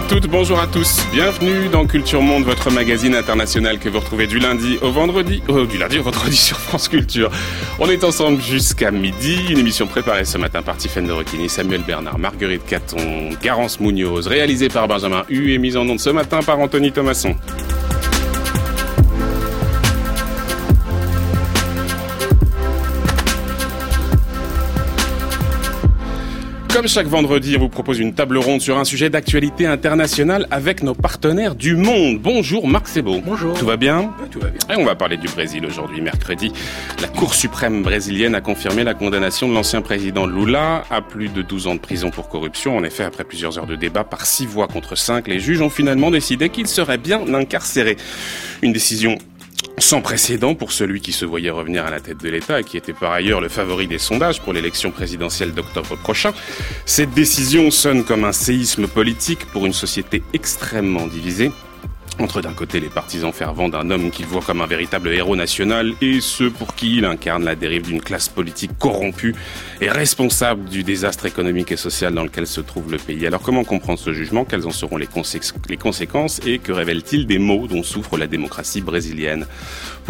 Bonjour à toutes, bonjour à tous. Bienvenue dans Culture Monde, votre magazine international que vous retrouvez du lundi au vendredi, euh, du lundi au vendredi sur France Culture. On est ensemble jusqu'à midi. Une émission préparée ce matin par Tiffaine de Samuel Bernard, Marguerite Caton, Garance Munoz, réalisée par Benjamin Hu et mise en onde ce matin par Anthony Thomasson. Comme chaque vendredi, on vous propose une table ronde sur un sujet d'actualité internationale avec nos partenaires du monde. Bonjour Marc Sebo. Bonjour. Tout va bien Oui, tout va bien. Et on va parler du Brésil aujourd'hui, mercredi. La Cour suprême brésilienne a confirmé la condamnation de l'ancien président Lula à plus de 12 ans de prison pour corruption. En effet, après plusieurs heures de débat par 6 voix contre 5, les juges ont finalement décidé qu'il serait bien incarcéré. Une décision sans précédent pour celui qui se voyait revenir à la tête de l'État et qui était par ailleurs le favori des sondages pour l'élection présidentielle d'octobre prochain. Cette décision sonne comme un séisme politique pour une société extrêmement divisée. Entre d'un côté les partisans fervents d'un homme qu'il voit comme un véritable héros national et ceux pour qui il incarne la dérive d'une classe politique corrompue et responsable du désastre économique et social dans lequel se trouve le pays. Alors comment comprendre ce jugement? Quelles en seront les, consé- les conséquences? Et que révèle-t-il des maux dont souffre la démocratie brésilienne?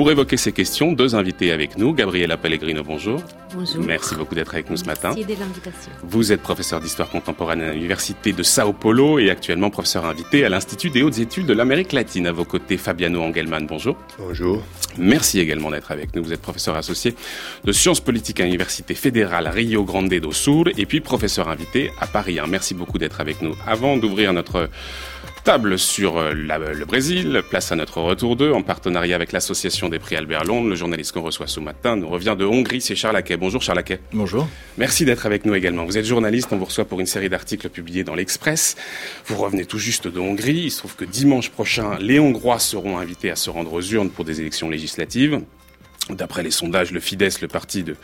Pour évoquer ces questions, deux invités avec nous. Gabriela Pellegrino, bonjour. Bonjour. Merci beaucoup d'être avec nous ce matin. Merci de l'invitation. Vous êtes professeur d'histoire contemporaine à l'Université de Sao Paulo et actuellement professeur invité à l'Institut des hautes études de l'Amérique latine. À vos côtés, Fabiano Engelmann, bonjour. Bonjour. Merci également d'être avec nous. Vous êtes professeur associé de sciences politiques à l'Université fédérale Rio Grande do Sul et puis professeur invité à Paris 1. Merci beaucoup d'être avec nous. Avant d'ouvrir notre table sur euh, la- le Brésil, place à notre retour d'eux en partenariat avec l'association des prix Albert Londres. Le journaliste qu'on reçoit ce matin nous revient de Hongrie, c'est Charles Aquet. Bonjour Charles Aquet. Bonjour. Merci d'être avec nous également. Vous êtes journaliste, on vous reçoit pour une série d'articles publiés dans l'Express. Vous revenez tout juste de Hongrie. Il se trouve que dimanche prochain, les Hongrois seront invités à se rendre aux urnes pour des élections législatives. D'après les sondages, le Fidesz, le parti de,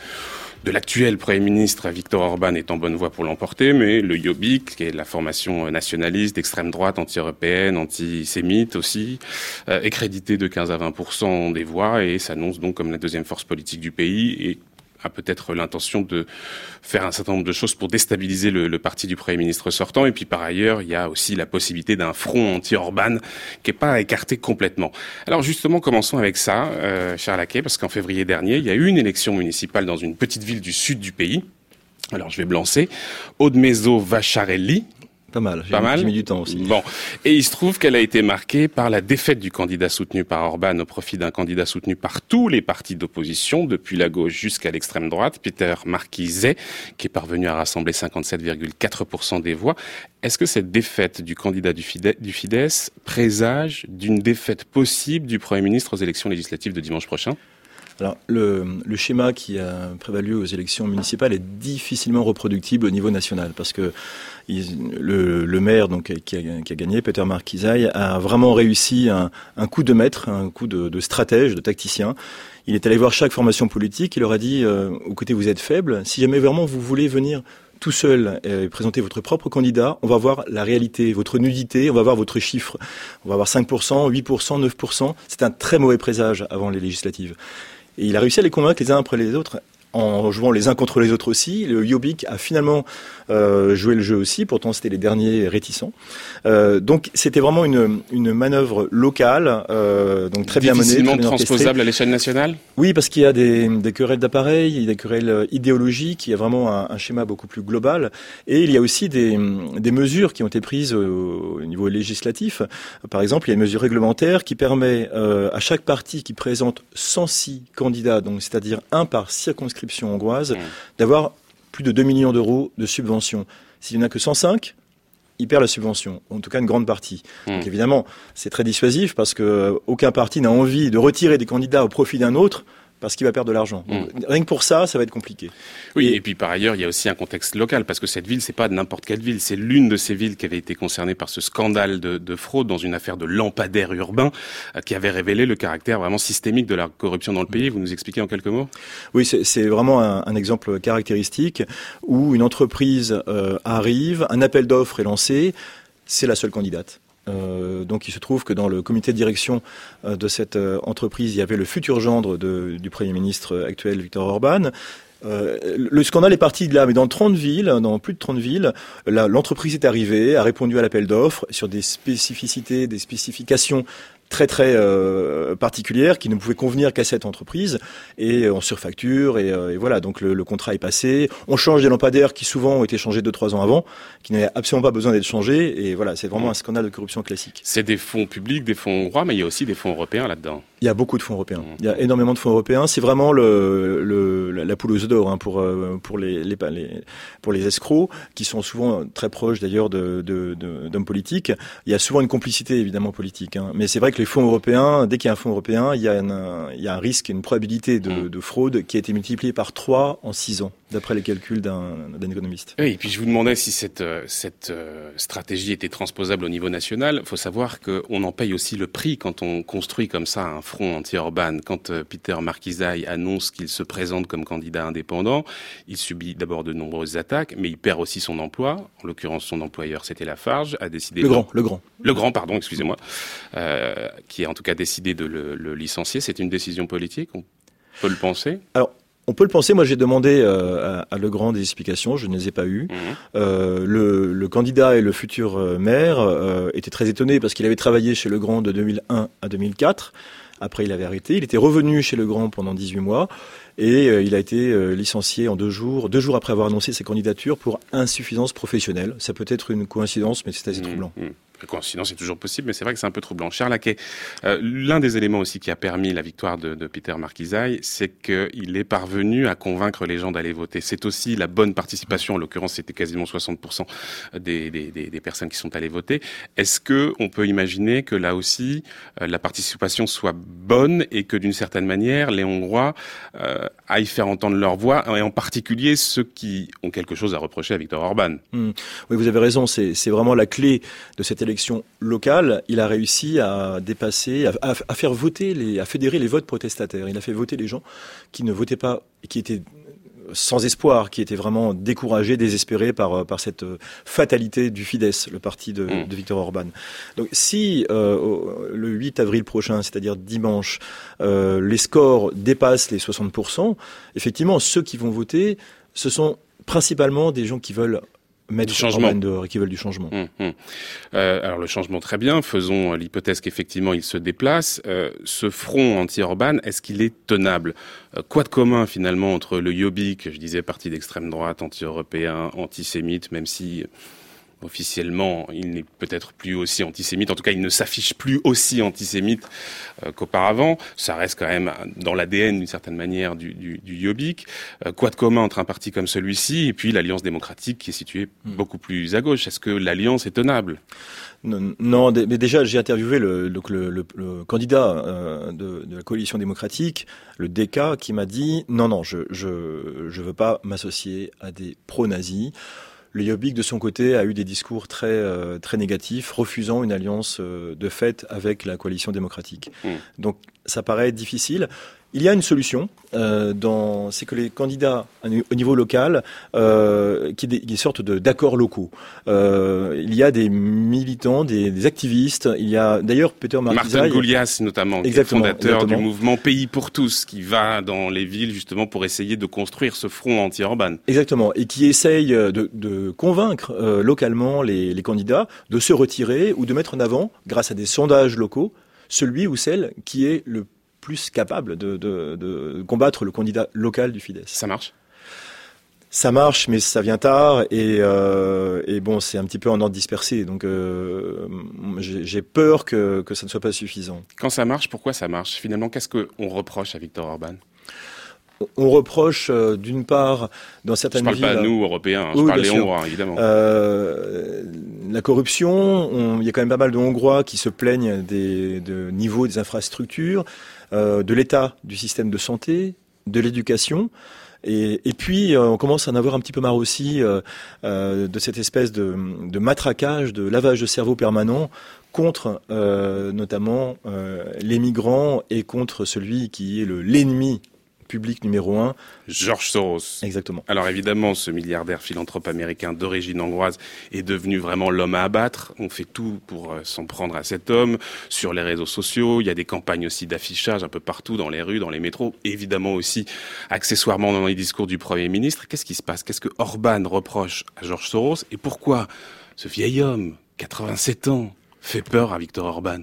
de l'actuel Premier ministre Viktor Orban, est en bonne voie pour l'emporter, mais le Jobbik, qui est la formation nationaliste d'extrême droite, anti-européenne, antisémite aussi, euh, est crédité de 15 à 20% des voix et s'annonce donc comme la deuxième force politique du pays peut-être l'intention de faire un certain nombre de choses pour déstabiliser le, parti du Premier ministre sortant. Et puis par ailleurs, il y a aussi la possibilité d'un front anti-Orban qui n'est pas écarté complètement. Alors justement, commençons avec ça, euh, Charles Aquet, parce qu'en février dernier, il y a eu une élection municipale dans une petite ville du sud du pays. Alors je vais blancer. Odmezo Vacharelli, Pas mal. J'ai pas mis- mal. J'ai mis du temps aussi. Bon. Et il se trouve qu'elle a été marquée par la défaite du candidat soutenu par Orban au profit d'un candidat soutenu par tous les partis d'opposition, depuis la gauche jusqu'à l'extrême droite, Peter Marquizet, qui est parvenu à rassembler 57,4% des voix. Est-ce que cette défaite du candidat du Fidesz présage d'une défaite possible du Premier ministre aux élections législatives de dimanche prochain? Alors, le, le schéma qui a prévalu aux élections municipales est difficilement reproductible au niveau national parce que le, le maire donc, qui, a, qui a gagné, Peter Marquisai, a vraiment réussi un, un coup de maître, un coup de, de stratège, de tacticien. Il est allé voir chaque formation politique, il leur a dit, euh, côté vous êtes faible, si jamais vraiment vous voulez venir tout seul et présenter votre propre candidat, on va voir la réalité, votre nudité, on va voir votre chiffre. On va voir 5%, 8%, 9%. C'est un très mauvais présage avant les législatives. Et il a réussi à les convaincre les uns après les autres en jouant les uns contre les autres aussi. Le Jobbik a finalement euh, joué le jeu aussi, pourtant c'était les derniers réticents. Euh, donc c'était vraiment une, une manœuvre locale, euh, donc très bien menée, Difficilement transposable à l'échelle nationale? Oui, parce qu'il y a des, des querelles d'appareils, il y a des querelles idéologiques, il y a vraiment un, un schéma beaucoup plus global. Et il y a aussi des, des mesures qui ont été prises au, au niveau législatif. Par exemple, il y a une mesure réglementaire qui permet à chaque parti qui présente 106 candidats, donc c'est-à-dire un par circonscription hongroise, Mmh. d'avoir plus de 2 millions d'euros de subventions. S'il n'y en a que 105, il perd la subvention, en tout cas une grande partie. Mmh. Donc évidemment, c'est très dissuasif parce que euh, aucun parti n'a envie de retirer des candidats au profit d'un autre parce qu'il va perdre de l'argent. Donc, Rien que pour ça, ça va être compliqué. Oui, Et- et puis par ailleurs, il y a aussi un contexte local, parce que cette ville, c'est pas n'importe quelle ville, c'est l'une de ces villes qui avait été concernée par ce scandale de, de fraude dans une affaire de lampadaire urbain, euh, qui avait révélé le caractère vraiment systémique de la corruption dans le pays. Vous nous expliquez en quelques mots? Oui, c'est c'est vraiment un, un exemple caractéristique où une entreprise euh, arrive, un appel d'offres est lancé, c'est la seule candidate. Euh, donc il se trouve que dans le comité de direction euh, de cette euh, entreprise, il y avait le futur gendre du Premier ministre actuel, Viktor Orban. le scandale est parti de là, mais dans 30 villes, dans plus de 30 villes, l'entreprise est arrivée, a répondu à l'appel d'offres sur des spécificités, des spécifications très très euh, particulière qui ne pouvait convenir qu'à cette entreprise. Et on surfacture et, euh, et voilà. Donc le, le, contrat est passé. On change des lampadaires qui souvent ont été changés deux trois ans avant qui n'avaient absolument pas besoin d'être changés. Et voilà c'est vraiment un scandale de corruption classique. C'est des fonds publics des fonds hongrois mais il y a aussi des fonds européens là-dedans il y a beaucoup de fonds européens mmh. il y a énormément de fonds européens c'est vraiment le, le, la poule aux d'or hein, pour euh, pour les, les, les, pour les escrocs qui sont souvent très proches d'ailleurs de, de, de, d'hommes politiques il y a souvent une complicité évidemment politique hein, mais c'est vrai que les fonds européens, dès qu'il y a un fonds européen, il y a, un, il y a un risque, une probabilité de, mmh. de, fraude qui a été multipliée par 3 en 6 ans, d'après les calculs d'un économiste. Oui, et puis je vous demandais si cette, euh, cette euh, stratégie était transposable au niveau national. Il faut savoir qu'on en paye aussi le prix quand on construit comme ça un front anti-urbain. Quand euh, Peter Markizaï annonce qu'il se présente comme candidat indépendant, il subit d'abord de nombreuses attaques, mais il perd aussi son emploi. En l'occurrence, son employeur, c'était Lafarge, a décidé... Le grand, le grand. Le grand, pardon, excusez-moi. Euh, qui a en tout cas décidé de le, le licencier. C'est une décision politique, on peut le penser? Alors, on peut le penser. Moi, j'ai demandé euh, à, à, Legrand des explications. Je ne les ai pas eues. Mmh. Euh, le, le, candidat et le futur euh, maire euh, étaient très étonnés parce qu'il avait travaillé chez Legrand de 2001 à 2004. Après, il avait arrêté. Il était revenu chez Legrand pendant 18 mois et il a été licencié en deux jours, deux jours après avoir annoncé ses candidatures pour insuffisance professionnelle. Ça peut être une coïncidence, mais c'est assez mmh, troublant. Mmh. Coïncidence est toujours possible, mais c'est vrai que c'est un peu troublant. Charles Laquet, euh, l'un des éléments aussi qui a permis la victoire de, de Peter Markizaï, c'est qu'il est parvenu à convaincre les gens d'aller voter. C'est aussi la bonne participation, en l'occurrence c'était quasiment 60% des, des, des, des, personnes qui sont allées voter. Est-ce que on peut imaginer que là aussi euh, la participation soit bonne et que d'une certaine manière les Hongrois euh, aillent faire entendre leur voix, et en particulier ceux qui ont quelque chose à reprocher à Viktor Orban? Mmh. Oui, vous avez raison, c'est vraiment la clé de cette élection locale, il a réussi à dépasser, à, à, à, faire voter, les, à fédérer les votes protestataires. Il a fait voter les gens qui ne votaient pas, qui étaient sans espoir, qui étaient vraiment découragés, désespérés par, par cette fatalité du Fidesz, le parti de, mmh. de Viktor Orban. Donc si euh, le 8 avril prochain, c'est-à-dire dimanche, euh, les scores dépassent les 60%, effectivement, ceux qui vont voter, ce sont principalement des gens qui veulent mettre du changement et qui veulent du changement. Hum, hum. Euh, alors le changement très bien, faisons l'hypothèse qu'effectivement il se déplace. Euh, ce front anti-urbain, est-ce qu'il est tenable? Euh, Quoi de commun finalement entre le Jobbik, je disais parti d'extrême droite, anti-européen, antisémite, même si officiellement, il n'est peut-être plus aussi antisémite. En tout cas, il ne s'affiche plus aussi antisémite euh, qu'auparavant. Ça reste quand même dans l'ADN, d'une certaine manière, du, du, du Jobbik. Euh, quoi de commun entre un parti comme celui-ci et puis l'Alliance démocratique qui est située mmh. beaucoup plus à gauche? Est-ce que l'Alliance est tenable? Non, mais déjà j'ai interviewé le, le, le, le candidat euh, de, de, la coalition démocratique, le DK, qui m'a dit non, non, je je je veux pas m'associer à des pro-nazis. Le Jobbik, de son côté, a eu des discours très, euh, très négatifs, refusant une alliance euh, de fait avec la coalition démocratique. Mmh. Donc, ça paraît difficile. Il y a une solution, euh, dans, c'est que les candidats au niveau local, euh, qui des, des sortes de, d'accords locaux. Euh, il y a des militants, des, des activistes. Il y a d'ailleurs Peter Martin Goulias notamment, qui est fondateur exactement. du mouvement Pays pour tous, qui va dans les villes justement pour essayer de construire ce front anti-urbain. Exactement, et qui essaye de, de convaincre localement les, les candidats de se retirer ou de mettre en avant, grâce à des sondages locaux, celui ou celle qui est le plus capable de, de, de combattre le candidat local du Fidesz. Ça marche? Ça marche, mais ça vient tard et, euh, et bon, c'est un petit peu en ordre dispersé. Donc, euh, j'ai peur que, que ça ne soit pas suffisant. Quand ça marche, pourquoi ça marche? Finalement, qu'est-ce qu'on reproche à Viktor Orban? On reproche euh, d'une part dans certaines villes. Je parle villes, pas à nous Européens, hein, oui, je parle des Hongrois évidemment. La corruption, il y a quand même pas mal de Hongrois qui se plaignent des de niveau des infrastructures, euh, de l'état du système de santé, de l'éducation. Et, puis, euh, on commence à en avoir un petit peu marre aussi euh, de cette espèce de, matraquage, de lavage de cerveau permanent contre notamment les migrants et contre celui qui est l'ennemi public numéro un. George Soros. Exactement. Alors évidemment, ce milliardaire philanthrope américain d'origine hongroise est devenu vraiment l'homme à abattre. On fait tout pour euh, s'en prendre à cet homme. Sur les réseaux sociaux, il y a des campagnes aussi d'affichage un peu partout, dans les rues, dans les métros, évidemment aussi accessoirement dans les discours du Premier ministre. Qu'est-ce qui se passe? Qu'est-ce que Orban reproche à George Soros? Et pourquoi ce vieil homme, 87 ans, fait peur à Viktor Orban?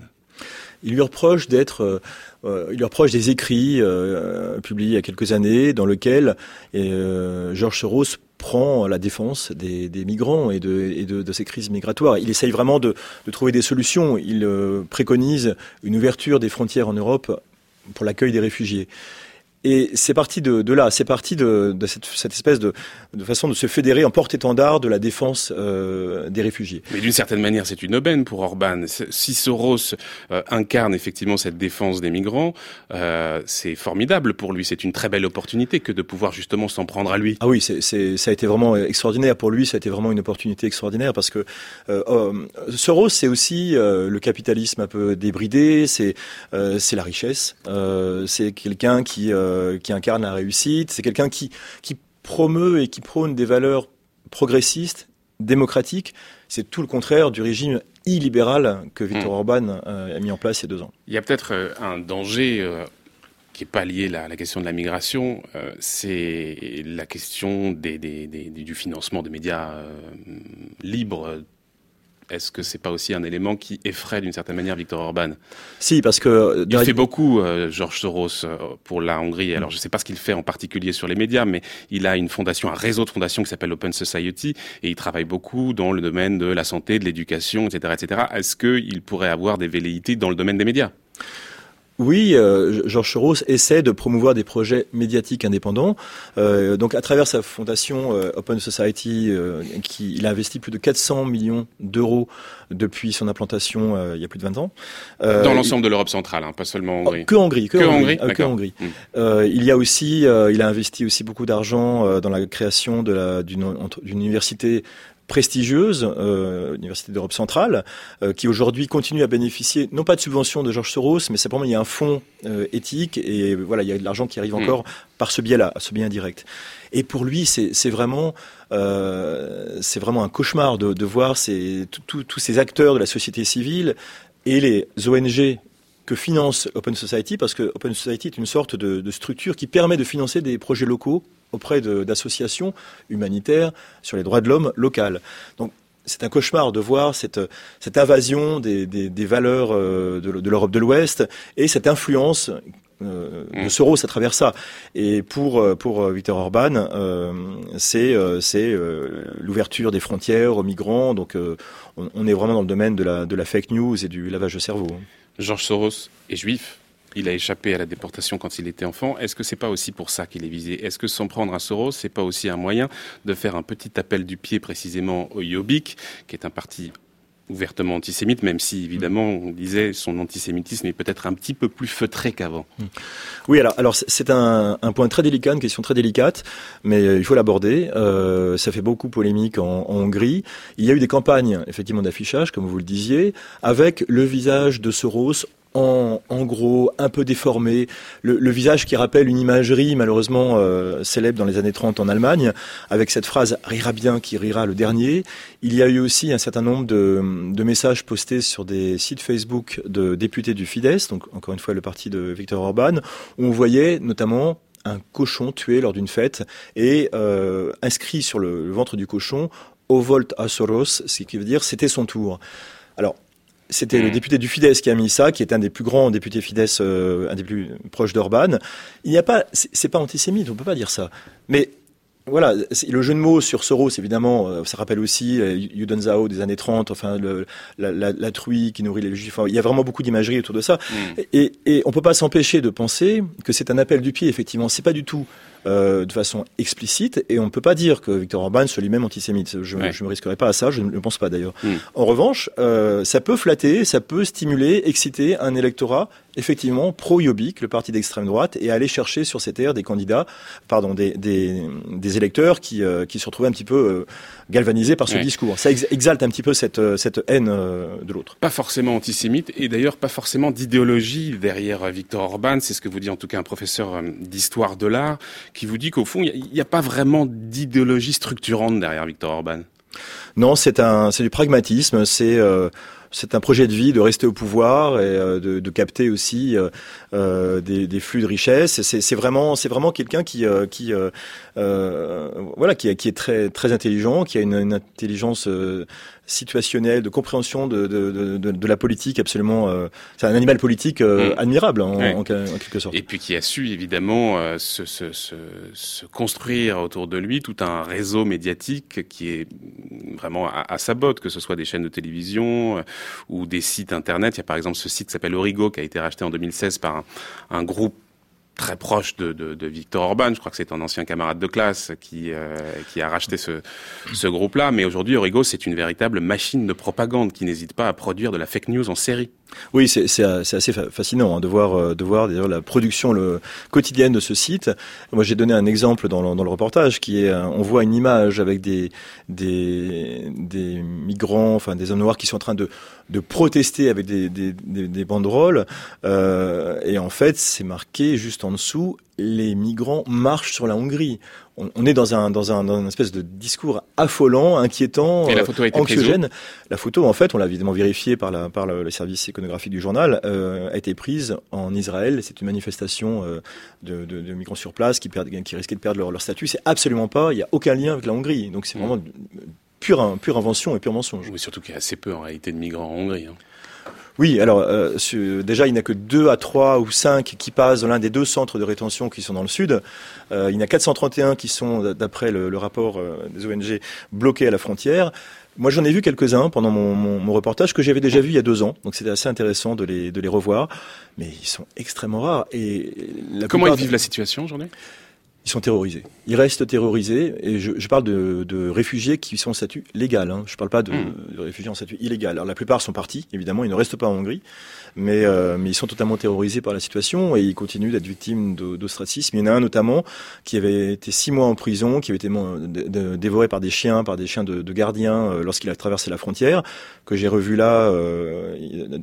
Il lui reproche d'être, euh, euh, il reproche des écrits euh, publiés il y a quelques années dans lesquels Georges Soros prend la défense des, migrants et, de, ces crises migratoires. Il essaye vraiment de, de trouver des solutions. Il préconise une ouverture des frontières en Europe pour l'accueil des réfugiés. Et c'est parti de, de, là, c'est parti de, de cette, cette, espèce de, de, façon de se fédérer en porte-étendard de la défense euh, des réfugiés. Mais d'une certaine manière, c'est une aubaine pour Orban. Si Soros euh, incarne effectivement cette défense des migrants, euh, c'est formidable pour lui. C'est une très belle opportunité que de pouvoir justement s'en prendre à lui. Ah oui, c'est, ça a été vraiment extraordinaire pour lui. Ça a été vraiment une opportunité extraordinaire parce que euh, oh, Soros, c'est aussi euh, le capitalisme un peu débridé. C'est c'est la richesse. c'est quelqu'un qui euh, qui incarne la réussite. C'est quelqu'un qui, qui promeut et qui prône des valeurs progressistes, démocratiques. C'est tout le contraire du régime illibéral que Viktor hmm. Orban euh, a mis en place il y a deux ans. Il y a peut-être euh, un danger qui n'est pas lié à la question de la migration, c'est la question des, du financement des médias libres est-ce que c'est pas aussi un élément qui effraie d'une certaine manière Viktor Orban? Si, parce que euh, il fait beaucoup euh, Georges Soros euh, pour la Hongrie. Alors je ne sais pas ce qu'il fait en particulier sur les médias, mais il a une fondation, un réseau de fondations qui s'appelle Open Society, et il travaille beaucoup dans le domaine de la santé, de l'éducation, etc., etc. Est-ce qu'il pourrait avoir des velléités dans le domaine des médias? Oui, euh, Georges Soros essaie de promouvoir des projets médiatiques indépendants. Euh, donc, à travers sa fondation euh, Open Society, qui, il a investi plus de 400 millions d'euros depuis son implantation il y a plus de 20 ans. Dans l'ensemble de l'Europe centrale, hein, pas seulement en Hongrie. Que Hongrie, que, Hongrie. que Hongrie. Il y a aussi, il a investi aussi beaucoup d'argent dans la création d'une université prestigieuse, euh, Université d'Europe centrale, euh, qui aujourd'hui continue à bénéficier, non pas de subventions de Georges Soros, mais simplement il y a un fonds euh, éthique et voilà, il y a de l'argent qui arrive mm. encore par ce biais-là, ce biais indirect. Et pour lui, c'est vraiment, euh, c'est vraiment un cauchemar de, de voir ces, tous ces acteurs de la société civile et les ONG que finance Open Society, parce que Open Society est une sorte de, de structure qui permet de financer des projets locaux auprès d'associations humanitaires sur les droits de l'homme locales. Donc c'est un cauchemar de voir cette, cette invasion des, des, des valeurs euh, de, l'Europe de l'Ouest et cette influence euh, de mm. Soros à travers ça. Et pour euh, pour Viktor Orban, euh, c'est c'est l'ouverture des frontières aux migrants. Donc on, on, est vraiment dans le domaine de la de la fake news et du lavage de cerveau. Georges Soros est juif il a échappé à la déportation quand il était enfant. Est-ce que c'est pas aussi pour ça qu'il est visé? Est-ce que s'en prendre à Soros, c'est pas aussi un moyen de faire un petit appel du pied précisément au Jobbik, qui est un parti ouvertement antisémite, même si évidemment on disait son antisémitisme est peut-être un petit peu plus feutré qu'avant? Hmm. Oui, alors, c'est un, point très délicat, une question très délicate, mais euh, il faut l'aborder. Euh, ça fait beaucoup polémique en, Hongrie. Il y a eu des campagnes effectivement d'affichage, comme vous le disiez, avec le visage de Soros en, en, gros, un peu déformé, le, le, visage qui rappelle une imagerie malheureusement euh, célèbre dans les années 30 en Allemagne, avec cette phrase « rira bien qui rira le dernier ». Il y a eu aussi un certain nombre de, de, messages postés sur des sites Facebook de députés du Fidesz, donc encore une fois le parti de Viktor Orban, où on voyait notamment un cochon tué lors d'une fête et euh, inscrit sur le, le ventre du cochon « Au volt a Soros », ce qui veut dire « c'était son tour ». Alors, c'était le mm. député du Fidesz qui a mis ça, qui est un des plus grands députés Fidesz, euh, un des plus proches d'Orban. Il n'y a pas, c'est pas antisémite, on peut pas dire ça. Mais voilà, le jeu de mots sur Soros, évidemment, euh, ça rappelle aussi euh, Zhao des années 30, enfin le, la, la, la, truie qui nourrit les juifs. il y a vraiment beaucoup d'imagerie autour de ça. Mm. Et, et on peut pas s'empêcher de penser que c'est un appel du pied, effectivement. C'est pas du tout de façon explicite, et on ne peut pas dire que Victor Orban soit lui-même antisémite. Je ne me risquerai pas à ça, je ne le pense pas d'ailleurs. Hmm. En revanche, ça peut flatter, ça peut stimuler, exciter un électorat effectivement pro-Yobic, le parti d'extrême droite, et aller chercher sur ces terres des candidats, pardon, des, des, électeurs qui, qui se retrouvaient un petit peu galvanisés par ce discours. Ça exalte un petit peu cette, cette haine de l'autre. Pas forcément antisémite, et d'ailleurs pas forcément d'idéologie derrière Victor Orban. C'est ce que vous dit en tout cas un professeur d'histoire de l'art, qui vous dit qu'au fond, il n'y a, pas vraiment d'idéologie structurante derrière Victor Orban. Non, c'est un, c'est du pragmatisme. C'est c'est un projet de vie de rester au pouvoir et euh, de, capter aussi euh, euh des, flux de richesse. C'est vraiment, c'est vraiment quelqu'un qui, euh, voilà, qui, est très, très intelligent, qui a une intelligence situationnel, de compréhension de, de, de, de la politique absolument. Euh, c'est un animal politique euh, mm. admirable en, en, quelque sorte. Et puis qui a su évidemment euh, se, se, se, se, construire autour de lui tout un réseau médiatique qui est vraiment à, à, sa botte, que ce soit des chaînes de télévision ou des sites internet. Il y a par exemple ce site qui s'appelle Origo qui a été racheté en 2016 par un, un groupe très proche de, de, de, Victor Orban. Je crois que c'est un ancien camarade de classe qui, euh, qui a racheté ce, ce groupe-là. Mais aujourd'hui, Origo, c'est une véritable machine de propagande qui n'hésite pas à produire de la fake news en série. Oui, c'est assez fascinant hein, de voir, euh, la production quotidienne de ce site. Moi, j'ai donné un exemple dans le, reportage qui est, euh, on voit une image avec des, migrants, enfin des hommes noirs qui sont en train de, protester avec des banderoles. Euh, et en fait, c'est marqué juste en dessous les migrants marchent sur la Hongrie. On, est dans un dans un dans une espèce de discours affolant, inquiétant, Et la photo a été anxiogène. La photo, en fait, on l'a évidemment vérifié par la par le, service iconographique du journal, euh, a été prise en Israël. C'est une manifestation euh, de, de, de, migrants sur place qui perdent qui risquaient de perdre leur, leur statut. C'est absolument pas. Il y a aucun lien avec la Hongrie. Donc c'est mm. vraiment pure pure invention et pure mensonge. Oui, surtout qu'il y a assez peu en réalité de migrants en Hongrie. Hein. Oui, alors euh, déjà il n'y a que deux à trois ou cinq qui passent dans l'un des deux centres de rétention qui sont dans le sud. Euh, il y en a 431 qui sont, d'après le, rapport euh, des ONG, bloqués à la frontière. Moi, j'en ai vu quelques-uns pendant mon, mon, reportage que j'avais déjà vu il y a deux ans, donc c'était assez intéressant de les, de les revoir, mais ils sont extrêmement rares. Et comment ils vivent la situation, j'en ai ils sont terrorisés. Ils restent terrorisés. Et je, je parle de, de, réfugiés qui sont en statut légal. Hein. Je ne parle pas de, hmm. de, réfugiés en statut illégal. Alors la plupart sont partis, évidemment, ils ne restent pas en Hongrie, mais, euh, mais ils sont totalement terrorisés par la situation et ils continuent d'être victimes d'ostracisme. Il y en a un notamment qui avait été six mois en prison, qui avait été dévoré par des chiens, par des chiens de, gardiens euh, lorsqu'il a traversé la frontière, que j'ai revu là euh,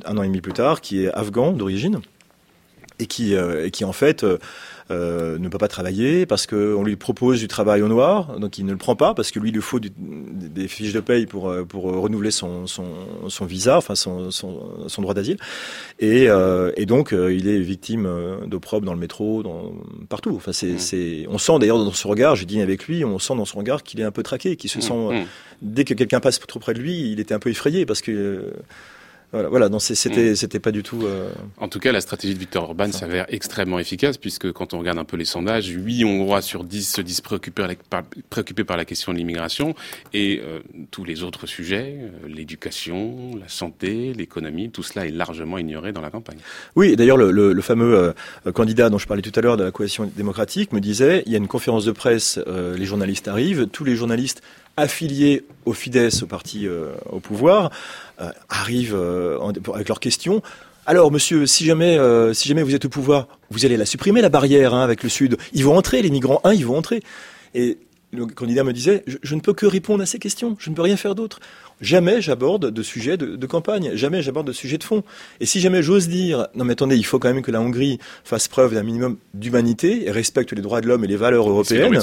un an et demi plus tard, qui est afghan d'origine et qui, euh, et qui en fait euh, ne peut pas travailler parce qu'on lui propose du travail au noir, donc il ne le prend pas parce que lui il lui faut des fiches de paye pour euh, pour renouveler son son, son visa, enfin son son, son droit d'asile, et, euh, et donc euh, il est victime d'opprobre dans le métro, dans partout. Enfin c'est mmh. c'est on sent d'ailleurs dans son regard, j'ai dîné avec lui, on sent dans son regard qu'il est un peu traqué, qu'il se mmh. sent mmh. dès que quelqu'un passe trop près de lui, il était un peu effrayé parce que voilà, voilà non, c'était, mm. c'était pas du tout. Euh... En tout cas, la stratégie de Victor Orban s'avère extrêmement efficace puisque quand on regarde un peu les sondages, 8 Hongrois sur 10 se disent préoccupés, par, préoccupés par la question de l'immigration et euh, tous les autres sujets, euh, l'éducation, la santé, l'économie, tout cela est largement ignoré dans la campagne. Oui, d'ailleurs, le, le, le, fameux euh, candidat dont je parlais tout à l'heure de la coalition démocratique me disait il y a une conférence de presse, euh, les journalistes arrivent, tous les journalistes affiliés au Fidesz, au parti au pouvoir, arrivent euh, avec leurs questions. Alors, monsieur, si jamais, euh, si jamais vous êtes au pouvoir, vous allez la supprimer la barrière hein, avec le Sud. Ils vont entrer, les migrants, ils vont entrer. Et le candidat me disait, je, ne peux que répondre à ces questions, je ne peux rien faire d'autre. Jamais j'aborde de sujets de, campagne, jamais j'aborde de sujets de fond. Et si jamais j'ose dire, non mais attendez, il faut quand même que la Hongrie fasse preuve d'un minimum d'humanité et respecte les droits de l'homme et les valeurs européennes.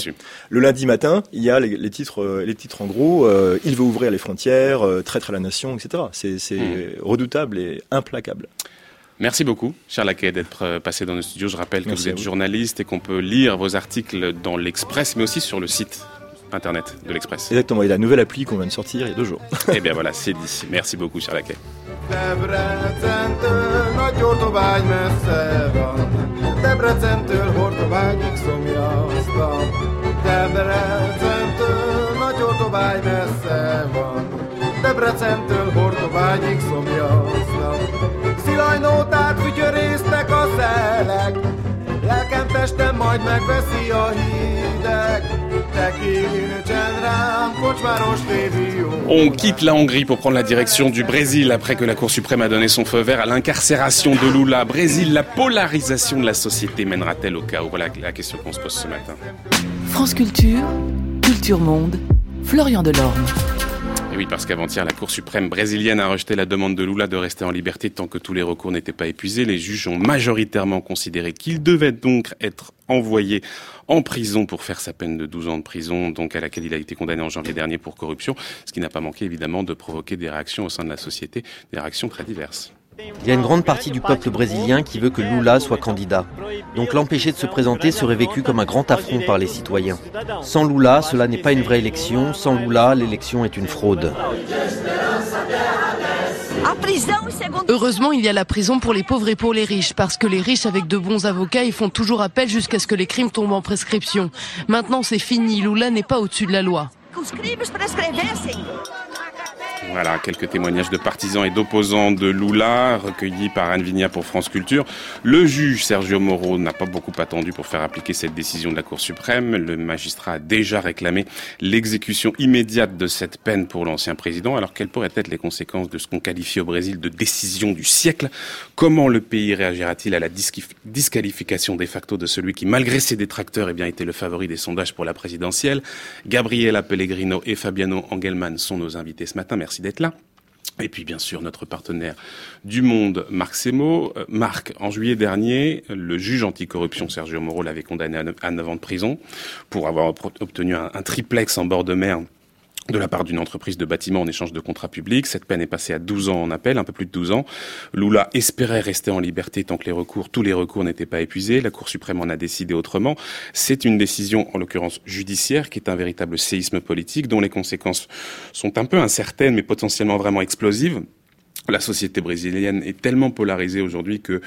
Le lundi matin, il y a les, titres, euh, les titres en gros, euh, il veut ouvrir les frontières, euh, traître à la nation, etc. C'est hmm. redoutable et implacable. Merci beaucoup, Charles Laquet, d'être passé dans nos studios. Je rappelle que vous êtes journaliste et qu'on peut lire vos articles dans l'Express, mais aussi sur le site internet de l'Express. Exactement, et la nouvelle appli qu'on vient de sortir il y a deux jours. Eh bien voilà, c'est dit. Merci beaucoup, Charles Laquet. Szilajnótát fütyörésztek a szelek, lelkem On quitte la Hongrie pour prendre la direction du Brésil après que la Cour suprême a donné son feu vert à l'incarcération de Lula. Brésil, la polarisation de la société mènera-t-elle au chaos? Voilà la question qu'on se pose ce matin. France Culture, Culture Monde, Florian Delorme. Oui, parce qu'avant-hier, la Cour suprême brésilienne a rejeté la demande de Lula de rester en liberté tant que tous les recours n'étaient pas épuisés. Les juges ont majoritairement considéré qu'il devait donc être envoyé en prison pour faire sa peine de 12 ans de prison, donc à laquelle il a été condamné en janvier dernier pour corruption, ce qui n'a pas manqué évidemment de provoquer des réactions au sein de la société, des réactions très diverses. Il y a une grande partie du peuple brésilien qui veut que Lula soit candidat. Donc l'empêcher de se présenter serait vécu comme un grand affront par les citoyens. Sans Lula, cela n'est pas une vraie élection. Sans Lula, l'élection est une fraude. Heureusement, il y a la prison pour les pauvres et pour les riches, parce que les riches, avec de bons avocats, ils font toujours appel jusqu'à ce que les crimes tombent en prescription. Maintenant, c'est fini. Lula n'est pas au-dessus de la loi. Voilà, quelques témoignages de partisans et d'opposants de Lula, recueillis par Anne Vigna pour France Culture. Le juge Sergio Moro n'a pas beaucoup attendu pour faire appliquer cette décision de la Cour suprême. Le magistrat a déjà réclamé l'exécution immédiate de cette peine pour l'ancien président. Alors quelles pourraient être les conséquences de ce qu'on qualifie au Brésil de décision du siècle? Comment le pays réagira-t-il à la disqualification de facto de celui qui, malgré ses détracteurs, eh bien, était le favori des sondages pour la présidentielle? Gabriela Pellegrino et Fabiano Engelmann sont nos invités ce matin. Merci d'être là. Et puis bien sûr notre partenaire du Monde, Marc Semo. Euh, Marc, en juillet dernier, le juge anticorruption Sergio Moro l'avait condamné à 9 ans de prison pour avoir obtenu un triplex en bord de mer de la part d'une entreprise de bâtiment en échange de contrats publics. Cette peine est passée à 12 ans en appel, un peu plus de 12 ans. Lula espérait rester en liberté tant que les recours, tous les recours n'étaient pas épuisés. La Cour suprême en a décidé autrement. C'est une décision, en l'occurrence judiciaire, qui est un véritable séisme politique dont les conséquences sont un peu incertaines mais potentiellement vraiment explosives la société brésilienne est tellement polarisée aujourd'hui que,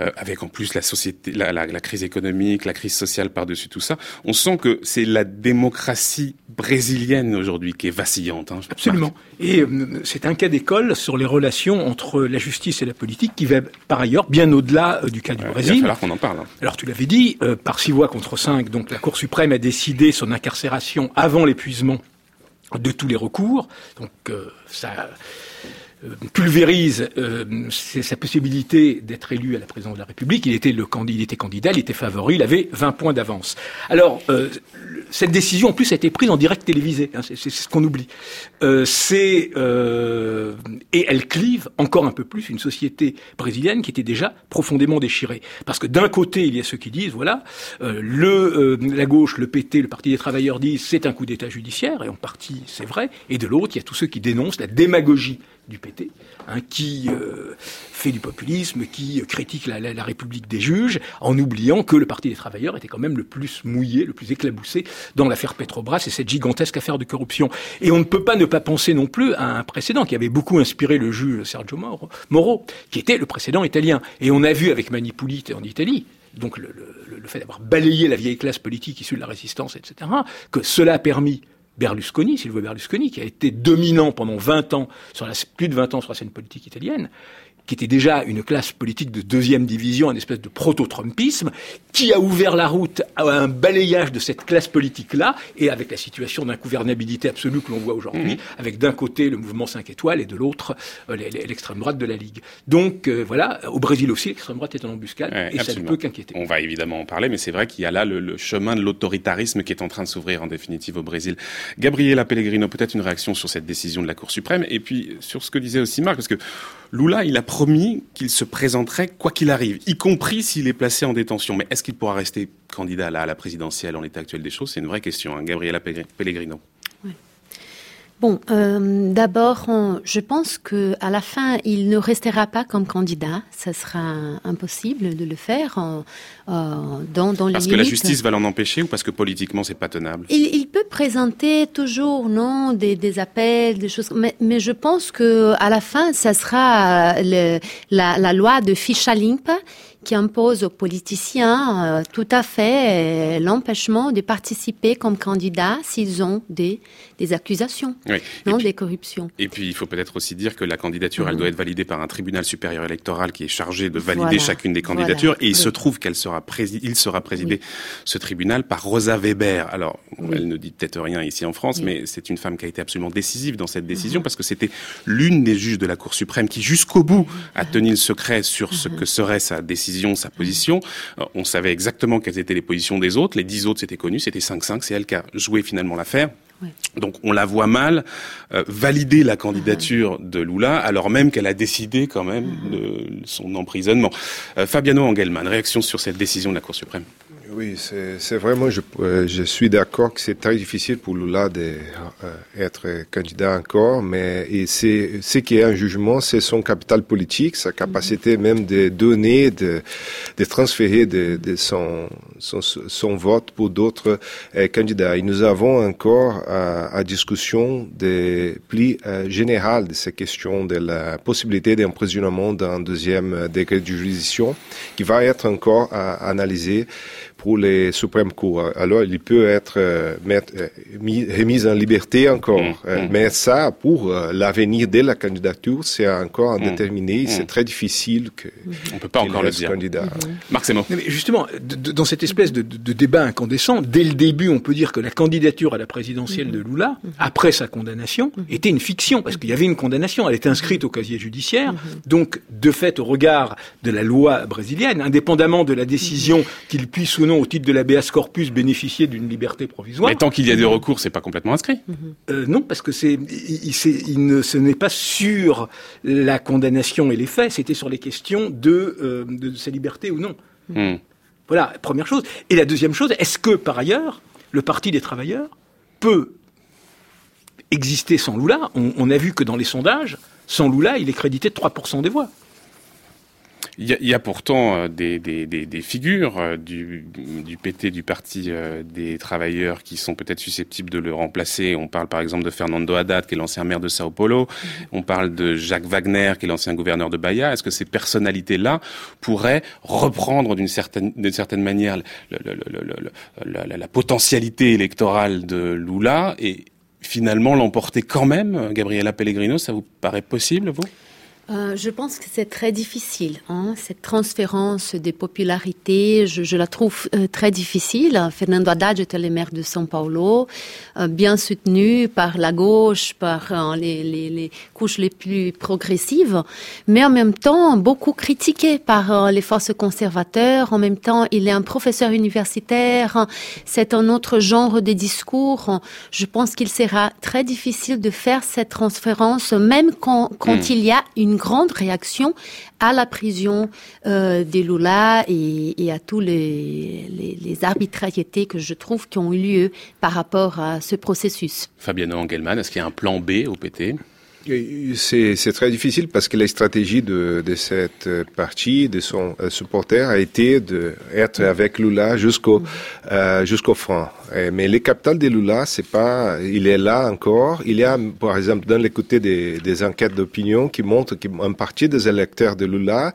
euh, avec en plus la société, la, la, la crise économique, la crise sociale par-dessus tout ça, on sent que c'est la démocratie brésilienne aujourd'hui qui est vacillante. Hein, Absolument. Et euh, c'est un cas d'école sur les relations entre la justice et la politique qui va par ailleurs bien au-delà euh, du cas du Brésil. Il va falloir qu'on en parle. Hein. Alors tu l'avais dit, par six voix contre cinq, donc la Cour suprême a décidé son incarcération avant l'épuisement de tous les recours. Donc ça euh, pulvérise euh, sa possibilité d'être élu à la présidence de la République. Il était, le, candidat, il était favori, il avait 20 points d'avance. Alors, euh, cette décision, en plus, a été prise en direct télévisé. Hein, c'est ce qu'on oublie. Euh, c'est euh, et elle clive encore un peu plus une société brésilienne qui était déjà profondément déchirée. Parce que d'un côté, il y a ceux qui disent, voilà, euh, le la gauche, le PT, le Parti des travailleurs disent c'est un coup d'État judiciaire, et en partie c'est vrai. Et de l'autre, il y a tous ceux qui dénoncent la démagogie du PT, hein, qui euh, fait du populisme, qui critique la, République des juges, en oubliant que le Parti des travailleurs était quand même le plus mouillé, le plus éclaboussé dans l'affaire Petrobras et cette gigantesque affaire de corruption. Et on ne peut pas ne pas penser non plus à un précédent qui avait beaucoup inspiré le juge Sergio Moro, qui était le précédent italien. Et on a vu avec Manipulite en Italie, donc le fait d'avoir balayé la vieille classe politique issue de la résistance, etc., que cela a permis Berlusconi, Silvio Berlusconi, qui a été dominant pendant 20 ans, plus de 20 ans sur la scène politique italienne, qui était déjà une classe politique de deuxième division, une espèce de proto-trumpisme, qui a ouvert la route à un balayage de cette classe politique-là, et avec la situation d'ingouvernabilité absolue que l'on voit aujourd'hui, mmh. avec d'un côté le mouvement 5 étoiles et de l'autre euh, l'extrême droite de la Ligue. Donc euh, voilà, au Brésil aussi, l'extrême droite est en embuscade, ouais, et absolument. ça ne peut qu'inquiéter. On va évidemment en parler, mais c'est vrai qu'il y a là le, le chemin de l'autoritarisme qui est en train de s'ouvrir en définitive au Brésil. Gabriela Pellegrino, peut-être une réaction sur cette décision de la Cour suprême, et puis sur ce que disait aussi Marc, parce que Lula, il a promis qu'il se présenterait quoi qu'il arrive, y compris s'il est placé en détention. Mais est-ce qu'il pourra rester candidat à la présidentielle en l'état actuel des choses? C'est une vraie question, hein, Gabriela Pellegrino. Bon, euh, d'abord, je pense que à la fin, il ne restera pas comme candidat. Ça sera impossible de le faire en, en, dans, dans Parce les que limites. la justice va l'en empêcher ou parce que politiquement, c'est pas tenable? Il, il, peut présenter toujours, non, des, des appels, des choses. Mais, mais, je pense que à la fin, ça sera le, la, la loi de Fichalimp Mhm qui impose aux politiciens euh, tout à fait euh, l'empêchement de participer comme candidat s'ils ont des, accusations, non des corruptions. Et puis il faut peut-être aussi dire que la candidature, elle mhm. doit être validée par un tribunal supérieur électoral qui est chargé de valider chacune des candidatures. Et il se trouve qu'elle sera prési sera présidé, ce tribunal, par Rosa Weber. Alors, elle ne dit peut-être rien ici en France, mais c'est une femme qui a été absolument décisive dans cette décision mhm. parce que c'était l'une des juges de la Cour suprême qui, jusqu'au bout, a tenu le secret sur ce mhm. que serait sa décision sa position. Euh, on savait exactement quelles étaient les positions des autres. Les dix autres, c'était connu, c'était 5-5, c'est elle qui a joué finalement l'affaire. Donc on la voit mal euh, valider la candidature ah. de Lula alors même qu'elle a décidé quand même ah. de son emprisonnement. Euh, Fabiano Engelmann, réaction sur cette décision de la Cour suprême? Oui, c'est vraiment, je, euh, je suis d'accord que c'est très difficile pour Lula d'être euh, candidat encore, mais c'est ce qui est un jugement, c'est son capital politique, sa capacité mhm. même de donner, de, de transférer de, de son, son, son, vote pour d'autres euh, candidats. Et nous avons encore euh, à, discussion des plis générales de ces questions de la possibilité d'emprisonnement d'un deuxième décret de juridiction qui va être encore analysé pour les suprêmes cours. Hein. Alors, il peut être euh, euh, mis, remis en liberté encore. Mmh. Mais ça, pour euh, l'avenir de la candidature, c'est encore indéterminé. Mm, mmh. C'est très difficile que. Mm. On peut pas encore le dire. Candidat. Mmh. Marc Simon. Justement, de, de, dans cette espèce de, de, débat incandescent, dès le début, on peut dire que la candidature à la présidentielle mm-hmm. de Lula, mm-hmm. après sa condamnation, mm-hmm. était une fiction parce qu'il y avait une condamnation. Elle était inscrite au casier judiciaire. Donc, de fait, au regard de la loi brésilienne, indépendamment de la décision qu'il puisse ou non au titre de l'habeas corpus, bénéficier d'une liberté provisoire. Mais tant qu'il y a des recours, c'est pas complètement inscrit. Mm-hmm. Euh, non, parce que c'est, ne, ce n'est pas sur la condamnation et les faits, c'était sur les questions de, euh, sa liberté ou non. Mm. Voilà, première chose. Et la deuxième chose, est-ce que, par ailleurs, le Parti des travailleurs peut exister sans Lula? On, a vu que dans les sondages, sans Lula, il est crédité de 3% des voix. Il y, a pourtant euh, des, figures euh, du, du, PT, du Parti euh, des travailleurs, qui sont peut-être susceptibles de le remplacer. On parle par exemple de Fernando Haddad, qui est l'ancien maire de Sao Paulo. On parle de Jacques Wagner, qui est l'ancien gouverneur de Bahia. Est-ce que ces personnalités-là pourraient reprendre d'une certaine, certaine manière la, la potentialité électorale de Lula et finalement l'emporter quand même, Gabriela Pellegrino? Ça vous paraît possible, vous? Euh, je pense que c'est très difficile. Hein, cette transférence des popularités, je, je la trouve euh, très difficile. Fernando Haddad était le maire de São Paulo, euh, bien soutenu par la gauche, par les, les, les, couches les plus progressives, mais en même temps beaucoup critiqué par les forces conservateurs. En même temps, il est un professeur universitaire. C'est un autre genre de discours. Je pense qu'il sera très difficile de faire cette transférence, même quand, quand hmm. il y a une grande réaction à la prison euh, des Lula et, à tous les, les, arbitrariétés que je trouve qui ont eu lieu par rapport à ce processus. Fabiano Engelmann, est-ce qu'il y a un plan B au PT c'est très difficile parce que la stratégie de, cette partie, de son euh, supporter, a été d'être avec Lula jusqu'au euh, jusqu'au front. Eh, mais le capital de Lula, c'est pas, il est là encore. Il y a, par exemple, dans les côtés des, des enquêtes d'opinion qui montrent qu'une partie des électeurs de Lula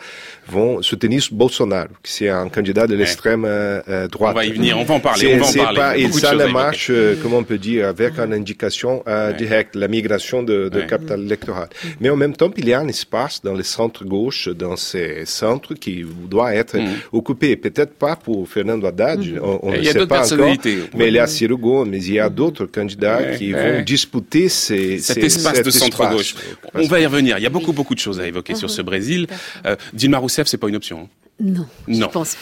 vont soutenir Bolsonaro, qui est un candidat de l'extrême euh, euh, droite. On va y venir, on va en parler. On va en parler. Pas, il, ça ne marche, euh, comment on peut dire, avec une indication euh, directe, la migration de, de ouais. capital électoral. Mais en même temps, il y a un espace dans les centres gauche, dans ces centres qui doit être mm. occupé. Peut-être pas pour Fernando Haddad, mm-hmm. on, on ne sait pas encore. Mais Melia hum. Ciro Gomes et à d'autres candidats qui vont disputer ces, cet espace de centre-gauche. On va y revenir. Il y a beaucoup, beaucoup de choses à évoquer sur ce Brésil. Euh, Dilma Rousseff, c'est pas une option. Non, non, je pense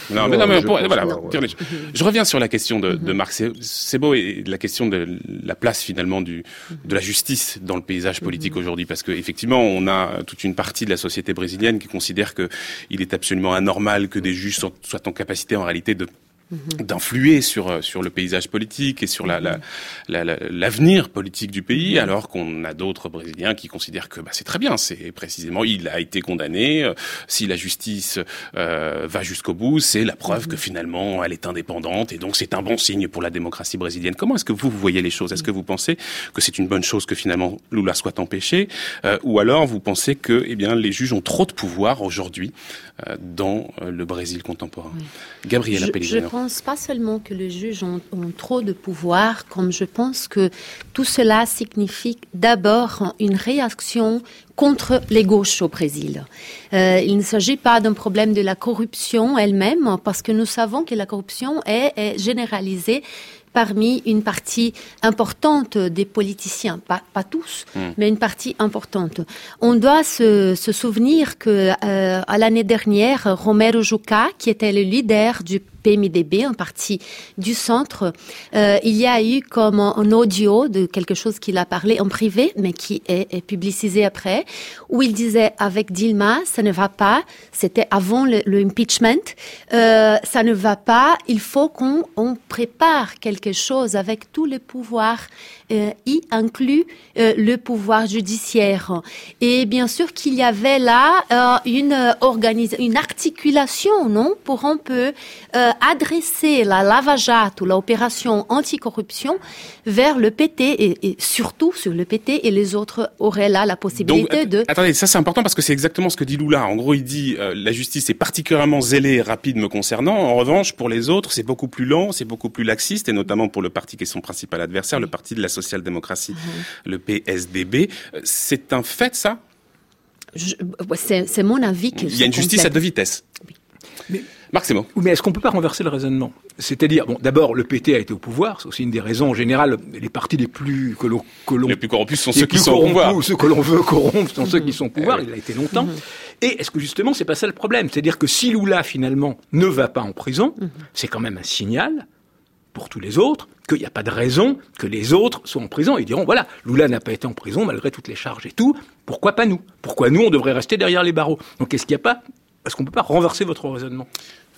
je, reviens sur la question de, Marc Sebo et la question de la place finalement de la justice dans le paysage politique aujourd'hui, parce que effectivement, on a toute une partie de la société brésilienne qui considère que il est absolument anormal que des juges soient en capacité en réalité de d'influer sur euh, sur le paysage politique et sur la l'avenir la, politique du pays, alors qu'on a d'autres Brésiliens qui considèrent que bah, c'est très bien. C'est précisément il a été condamné. Euh, si la justice euh, va jusqu'au bout, c'est la preuve que finalement elle est indépendante et donc c'est un bon signe pour la démocratie brésilienne. Comment est-ce que vous, vous voyez les choses? Est-ce que vous pensez que c'est une bonne chose que finalement Lula soit empêché, ou alors vous pensez que eh bien les juges ont trop de pouvoir aujourd'hui dans le Brésil contemporain? Gabriela Pellegrino pense pas seulement que les juges ont, trop de pouvoir, comme je pense que tout cela signifie d'abord une réaction contre les gauches au Brésil. Euh, il ne s'agit pas d'un problème de la corruption elle-même, parce que nous savons que la corruption est, est généralisée parmi une partie importante des politiciens, pas, pas tous, hmm. mais une partie importante. On doit se, se souvenir que euh, à l'année dernière, Romero Jucá, qui était le leader du PMDB, un parti du centre, euh, il y a eu comme un, audio de quelque chose qu'il a parlé en privé, mais qui est, publicisé après, où il disait avec Dilma, ça ne va pas, c'était avant le, impeachment, euh, ça ne va pas, il faut qu'on on prépare quelque chose avec tous les pouvoirs euh, y inclut euh, le pouvoir judiciaire. Et bien sûr qu'il y avait là euh, une une articulation, non, pour un peu adresser la lavageate ou l'opération anticorruption vers le PT et, surtout sur le PT et les autres auraient là la possibilité de. Attendez, ça c'est important parce que c'est exactement ce que dit Lula. En gros, il dit la justice est particulièrement zélée et rapide me concernant. En revanche, pour les autres, c'est beaucoup plus lent, c'est beaucoup plus laxiste et notamment pour le parti qui est son principal adversaire, le parti de la social-démocratie, mhm. le PSDB. C'est un fait, ça? C'est mon avis que Il y a une justice à deux vitesses. Mais, Marc Mais est-ce qu'on peut pas renverser le raisonnement? C'est-à-dire, bon, d'abord, le PT a été au pouvoir, c'est aussi une des raisons en général. Les partis les plus que l'on les plus corrompus sont ceux qui sont au pouvoir, ceux que l'on veut corrompre sont ceux qui sont au pouvoir. Il a été longtemps. Mhm. Et est-ce que justement, c'est pas ça le problème? C'est-à-dire que si Lula finalement ne va pas en prison, mhm. c'est quand même un signal pour tous les autres qu'il n'y a pas de raison que les autres soient en prison. Ils diront, voilà, Lula n'a pas été en prison malgré toutes les charges et tout, pourquoi pas nous? Pourquoi nous, on devrait rester derrière les barreaux? Donc est-ce qu'il n'y a pas, est-ce qu'on ne peut pas renverser votre raisonnement?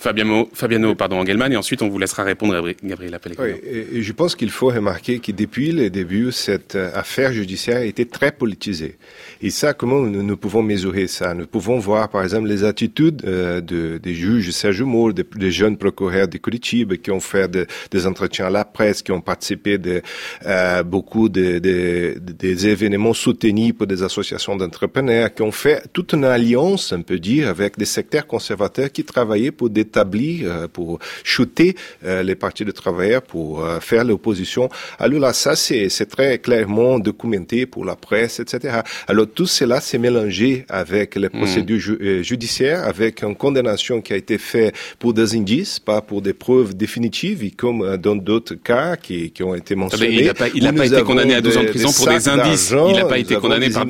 Fabiano, Fabiano pardon, Engelmann, et ensuite on vous laissera répondre à Gabriel Pellegrino. Oui, je pense qu'il faut remarquer que depuis le début, cette euh, affaire judiciaire été très politisée. Et ça, comment nous, pouvons mesurer ça? Nous pouvons voir, par exemple, les attitudes euh, de, des juges Serge Moore, des, jeunes procureurs de Curitiba qui ont fait des entretiens à la presse, qui ont participé de euh, beaucoup de, de, des événements soutenus pour des associations d'entrepreneurs, qui ont fait toute une alliance, on peut dire, avec des secteurs conservateurs qui travaillaient pour des établi euh, pour shooter euh, les partis de travailleurs, pour euh, faire l'opposition à Lula. Ça, c'est très clairement documenté pour la presse, etc. Alors tout cela s'est mélangé avec les hmm. procédures judiciaires, avec une condamnation qui a été faite pour des indices, pas pour des preuves définitives, comme dans d'autres cas qui, qui, ont été mentionnés. Il n'a pas, il a pas été condamné à 12 ans de prison pour des indices. Il n'a pas été condamné par,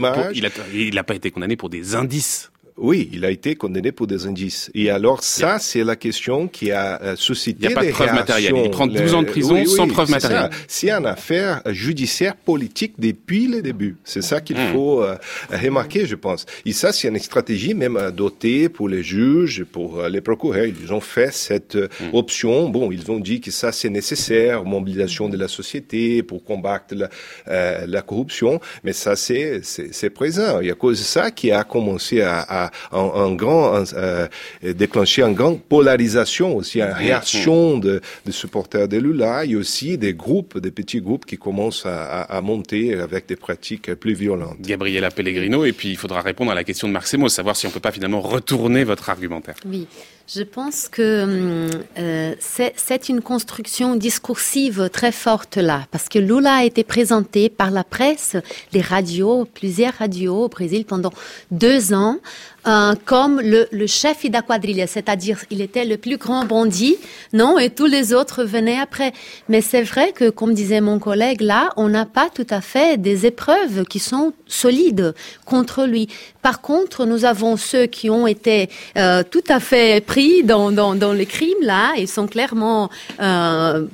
il a pas été condamné pour des indices. Oui, il a été condamné pour des indices. Et alors ça, c'est la question qui a euh, suscité Il n'y a pas de preuve matérielle. Il prend 12 ans de prison sans preuve matérielle. C'est une affaire judiciaire politique depuis le début. C'est ça qu'il hmm. faut euh, remarquer, je pense. Et ça, c'est une stratégie même dotée pour les juges, pour euh, les procureurs. Ils ont fait cette hmm. option. Bon, ils ont dit que ça, c'est nécessaire, mobilisation de la société pour combattre la, la corruption. Mais ça, c'est présent. Il y a cause de ça qui a commencé à, à un, grand euh, déclenché une grande polarisation aussi, une réaction de, de supporters de Lula et aussi des groupes, des petits groupes qui commencent à, à, monter avec des pratiques plus violentes. Gabriela Pellegrino, et puis il faudra répondre à la question de Marc savoir si on peut pas finalement retourner votre argumentaire. Oui. Je pense que euh, c'est une construction discursive très forte là, parce que Lula a été présenté par la presse, les radios, plusieurs radios au Brésil pendant deux ans, euh, comme le, le chef quadrilla, c'est-à-dire il était le plus grand bandit, non, et tous les autres venaient après. Mais c'est vrai que, comme disait mon collègue là, on n'a pas tout à fait des épreuves qui sont solides contre lui. Par contre, nous avons ceux qui ont été euh, tout à fait pris dans, dans, dans les crimes là, et sont clairement euh,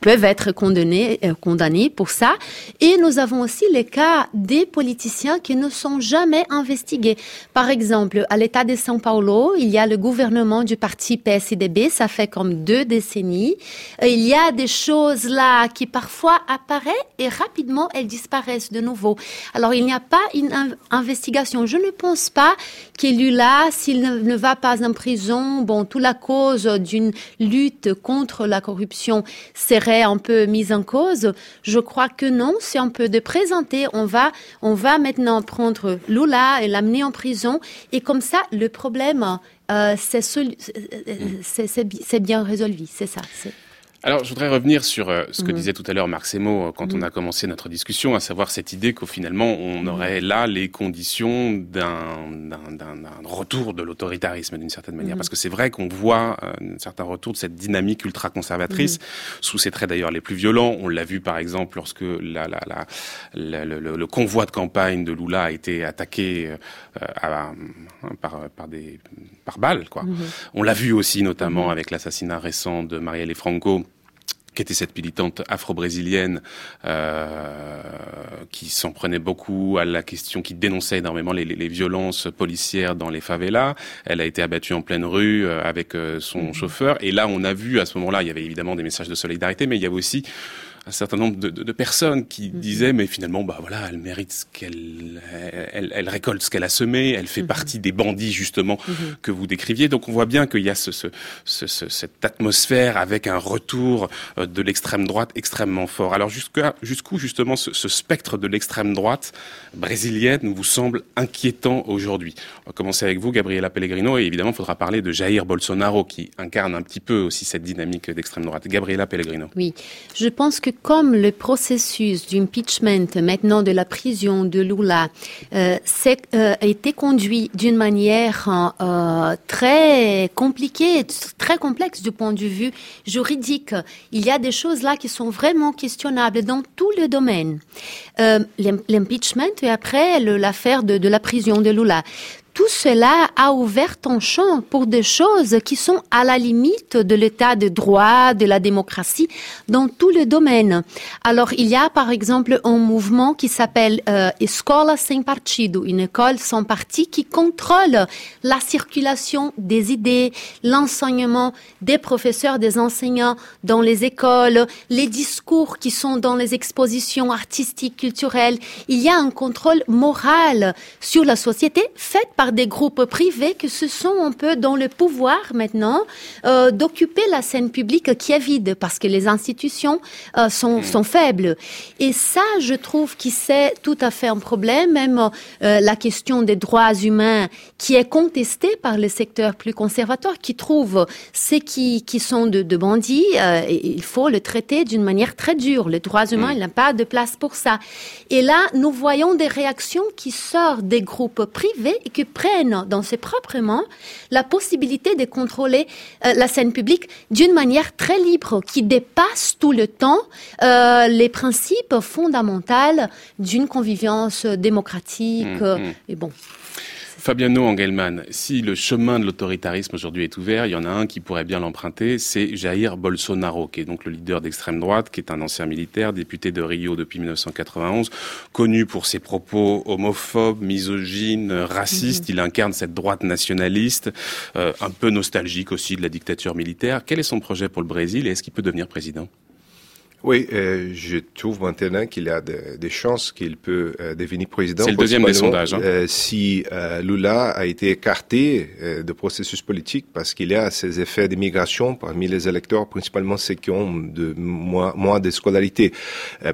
peuvent être condamnés, euh, condamnés pour ça. Et nous avons aussi les cas des politiciens qui ne sont jamais investigués. Par exemple, à l'État de São Paulo, il y a le gouvernement du parti PSDB, ça fait comme deux décennies. Il y a des choses là qui parfois apparaissent et rapidement elles disparaissent de nouveau. Alors il n'y a pas une investigation. Je ne pense pas est là, s'il ne va pas en prison, bon, toute la cause d'une lutte contre la corruption serait un peu mise en cause. Je crois que non, c'est un peu de présenter. On va, on va maintenant prendre Lula et l'amener en prison. Et comme ça, le problème, euh, c'est bien résolu. C'est ça. Alors, je voudrais revenir sur euh, ce que mhm. disait tout à l'heure Marc Semo euh, quand on mhm. a commencé notre discussion, à savoir cette idée qu'au finalement, on mhm. aurait là les conditions d'un retour de l'autoritarisme d'une certaine manière. Parce que c'est vrai qu'on voit euh, un certain retour de cette dynamique ultra-conservatrice, sous ses traits d'ailleurs les plus violents. On l'a vu par exemple lorsque la, la, la, le, le, convoi de campagne de Lula a été attaqué à, par, par, des, par. Quoi. On l'a vu aussi notamment avec l'assassinat récent de Marielle Franco qui était cette militante afro-brésilienne euh, qui s'en prenait beaucoup à la question, qui dénonçait énormément les, les, violences policières dans les favelas. Elle a été abattue en pleine rue euh, avec euh, son mhm. chauffeur. Et là, on a vu à ce moment-là, il y avait évidemment des messages de solidarité, mais il y avait aussi un certain nombre de, de, de personnes qui mhm. disaient mais finalement bah voilà elle mérite ce qu'elle elle, elle, récolte ce qu'elle a semé elle fait mhm. partie des bandits justement mhm. que vous décriviez donc on voit bien qu'il y a ce, ce, ce, cette atmosphère avec un retour euh, de l'extrême droite extrêmement fort alors jusqu'à jusqu'où justement ce, spectre de l'extrême droite brésilienne vous semble inquiétant aujourd'hui? On va commencer avec vous Gabriela Pellegrino et évidemment il faudra parler de Jair Bolsonaro qui incarne un petit peu aussi cette dynamique d'extrême droite Gabriela Pellegrino oui je pense que comme le processus d'impeachment maintenant de la prison de Lula euh, euh, a été conduit d'une manière euh, très compliquée, très complexe du point de vue juridique, il y a des choses là qui sont vraiment questionnables dans tous les domaines. Euh, L'impeachment et après l'affaire de, de la prison de Lula tout cela a ouvert un champ pour des choses qui sont à la limite de l'état de droit, de la démocratie, dans tous les domaines. Alors, il y a par exemple un mouvement qui s'appelle euh, Escola Sem Partido, une école sans parti qui contrôle la circulation des idées, l'enseignement des professeurs, des enseignants dans les écoles, les discours qui sont dans les expositions artistiques, culturelles. Il y a un contrôle moral sur la société fait par des groupes privés que ce sont un peu dans le pouvoir maintenant euh, d'occuper la scène publique qui est vide parce que les institutions euh, sont, hmm. sont faibles. Et ça, je trouve que c'est tout à fait un problème. Même euh, la question des droits humains qui est contestée par le secteur plus conservateur qui trouve ceux qui, qui sont de, de bandits, et il faut le traiter d'une manière très dure. Les droits humains, hmm. il n'y a pas de place pour ça. Et là, nous voyons des réactions qui sortent des groupes privés et qui prennent dans ses propres mains la possibilité de contrôler euh, la scène publique d'une manière très libre, qui dépasse tout le temps euh, les principes fondamentaux d'une convivience démocratique. Mmh, mmh. Et bon. Fabiano Engelmann, si le chemin de l'autoritarisme aujourd'hui est ouvert, il y en a un qui pourrait bien l'emprunter, c'est Jair Bolsonaro, qui est donc le leader d'extrême droite, qui est un ancien militaire, député de Rio depuis 1991, connu pour ses propos homophobes, misogynes, racistes. Mhm. Il incarne cette droite nationaliste, euh, un peu nostalgique aussi de la dictature militaire. Quel est son projet pour le Brésil et est-ce qu'il peut devenir président? Oui, euh, je trouve maintenant qu'il y a des chances qu'il peut euh, devenir président. C'est le deuxième des sondages. Hein. Euh, si euh, Lula a été écarté euh, de processus politique parce qu'il y a ces effets d'immigration parmi les électeurs, principalement ceux qui ont de moins, moins de scolarité.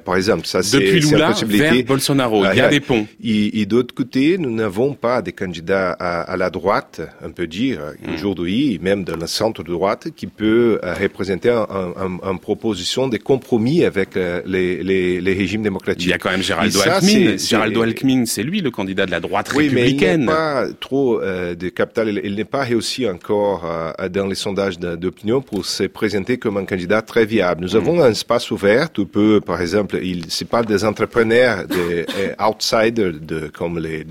par exemple, ça c'est Depuis Lula vers Bolsonaro, il y a des ponts. Et, et d'autre côté, nous n'avons pas de candidats à, à, la droite, on peut dire, mm. aujourd'hui, même dans le centre de droite, qui peut représenter une un, un proposition de compromis compromis avec les, les, les, régimes démocratiques. Il y a quand même Géraldo Alckmin. Géraldo Alckmin, c'est lui le candidat de la droite oui, républicaine. Mais il n'est pas trop de capital. Il, n'est pas réussi encore dans les sondages d'opinion pour se présenter comme un candidat très viable. Nous mm. avons un espace ouvert. Tu peux, par exemple, il c'est pas des entrepreneurs, des outsiders, de, comme les,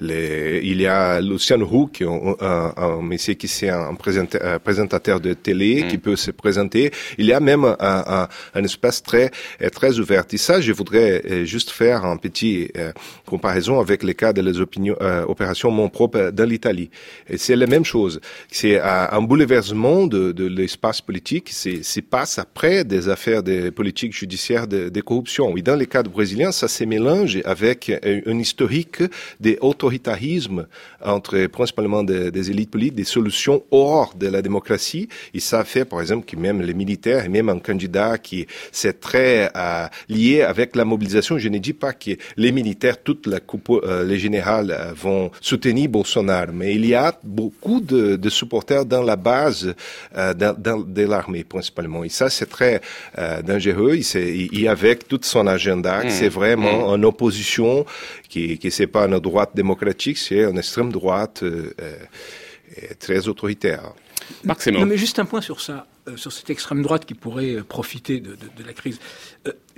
les, il y a Lucien Roux, qui est un, un, monsieur qui c'est un, présentateur de télé, mm. qui peut se présenter. Il y a même un, un, un espace très, très ouvert. Et ça, je voudrais euh, juste faire un petit euh, comparaison avec les cas de les opinions, euh, opérations mon propre dans l'Italie. Et c'est la même chose. C'est un bouleversement de, de l'espace politique. C'est passe après des affaires de politique judiciaire de, de corruption. Oui, dans les cas brésiliens, ça se mélange avec un historique des autoritarismes entre principalement des, des, élites politiques, des solutions hors de la démocratie. Et ça fait, par exemple, que même les militaires et même un candidat qui c'est très euh, lié avec la mobilisation. Je ne dis pas que les militaires, toute la coupe, euh, les générales euh, vont soutenir Bolsonaro, mais il y a beaucoup de, de supporters dans la base euh, dans, dans, de l'armée principalement. Et ça, c'est très dangereux. Et, et, avec tout son agenda, mmh. c'est vraiment mmh. en opposition qui qui c'est pas une droite démocratique, c'est une extrême droite euh, très autoritaire. Marc non, mais juste un point sur ça, sur cette extrême droite qui pourrait euh, profiter de, la crise.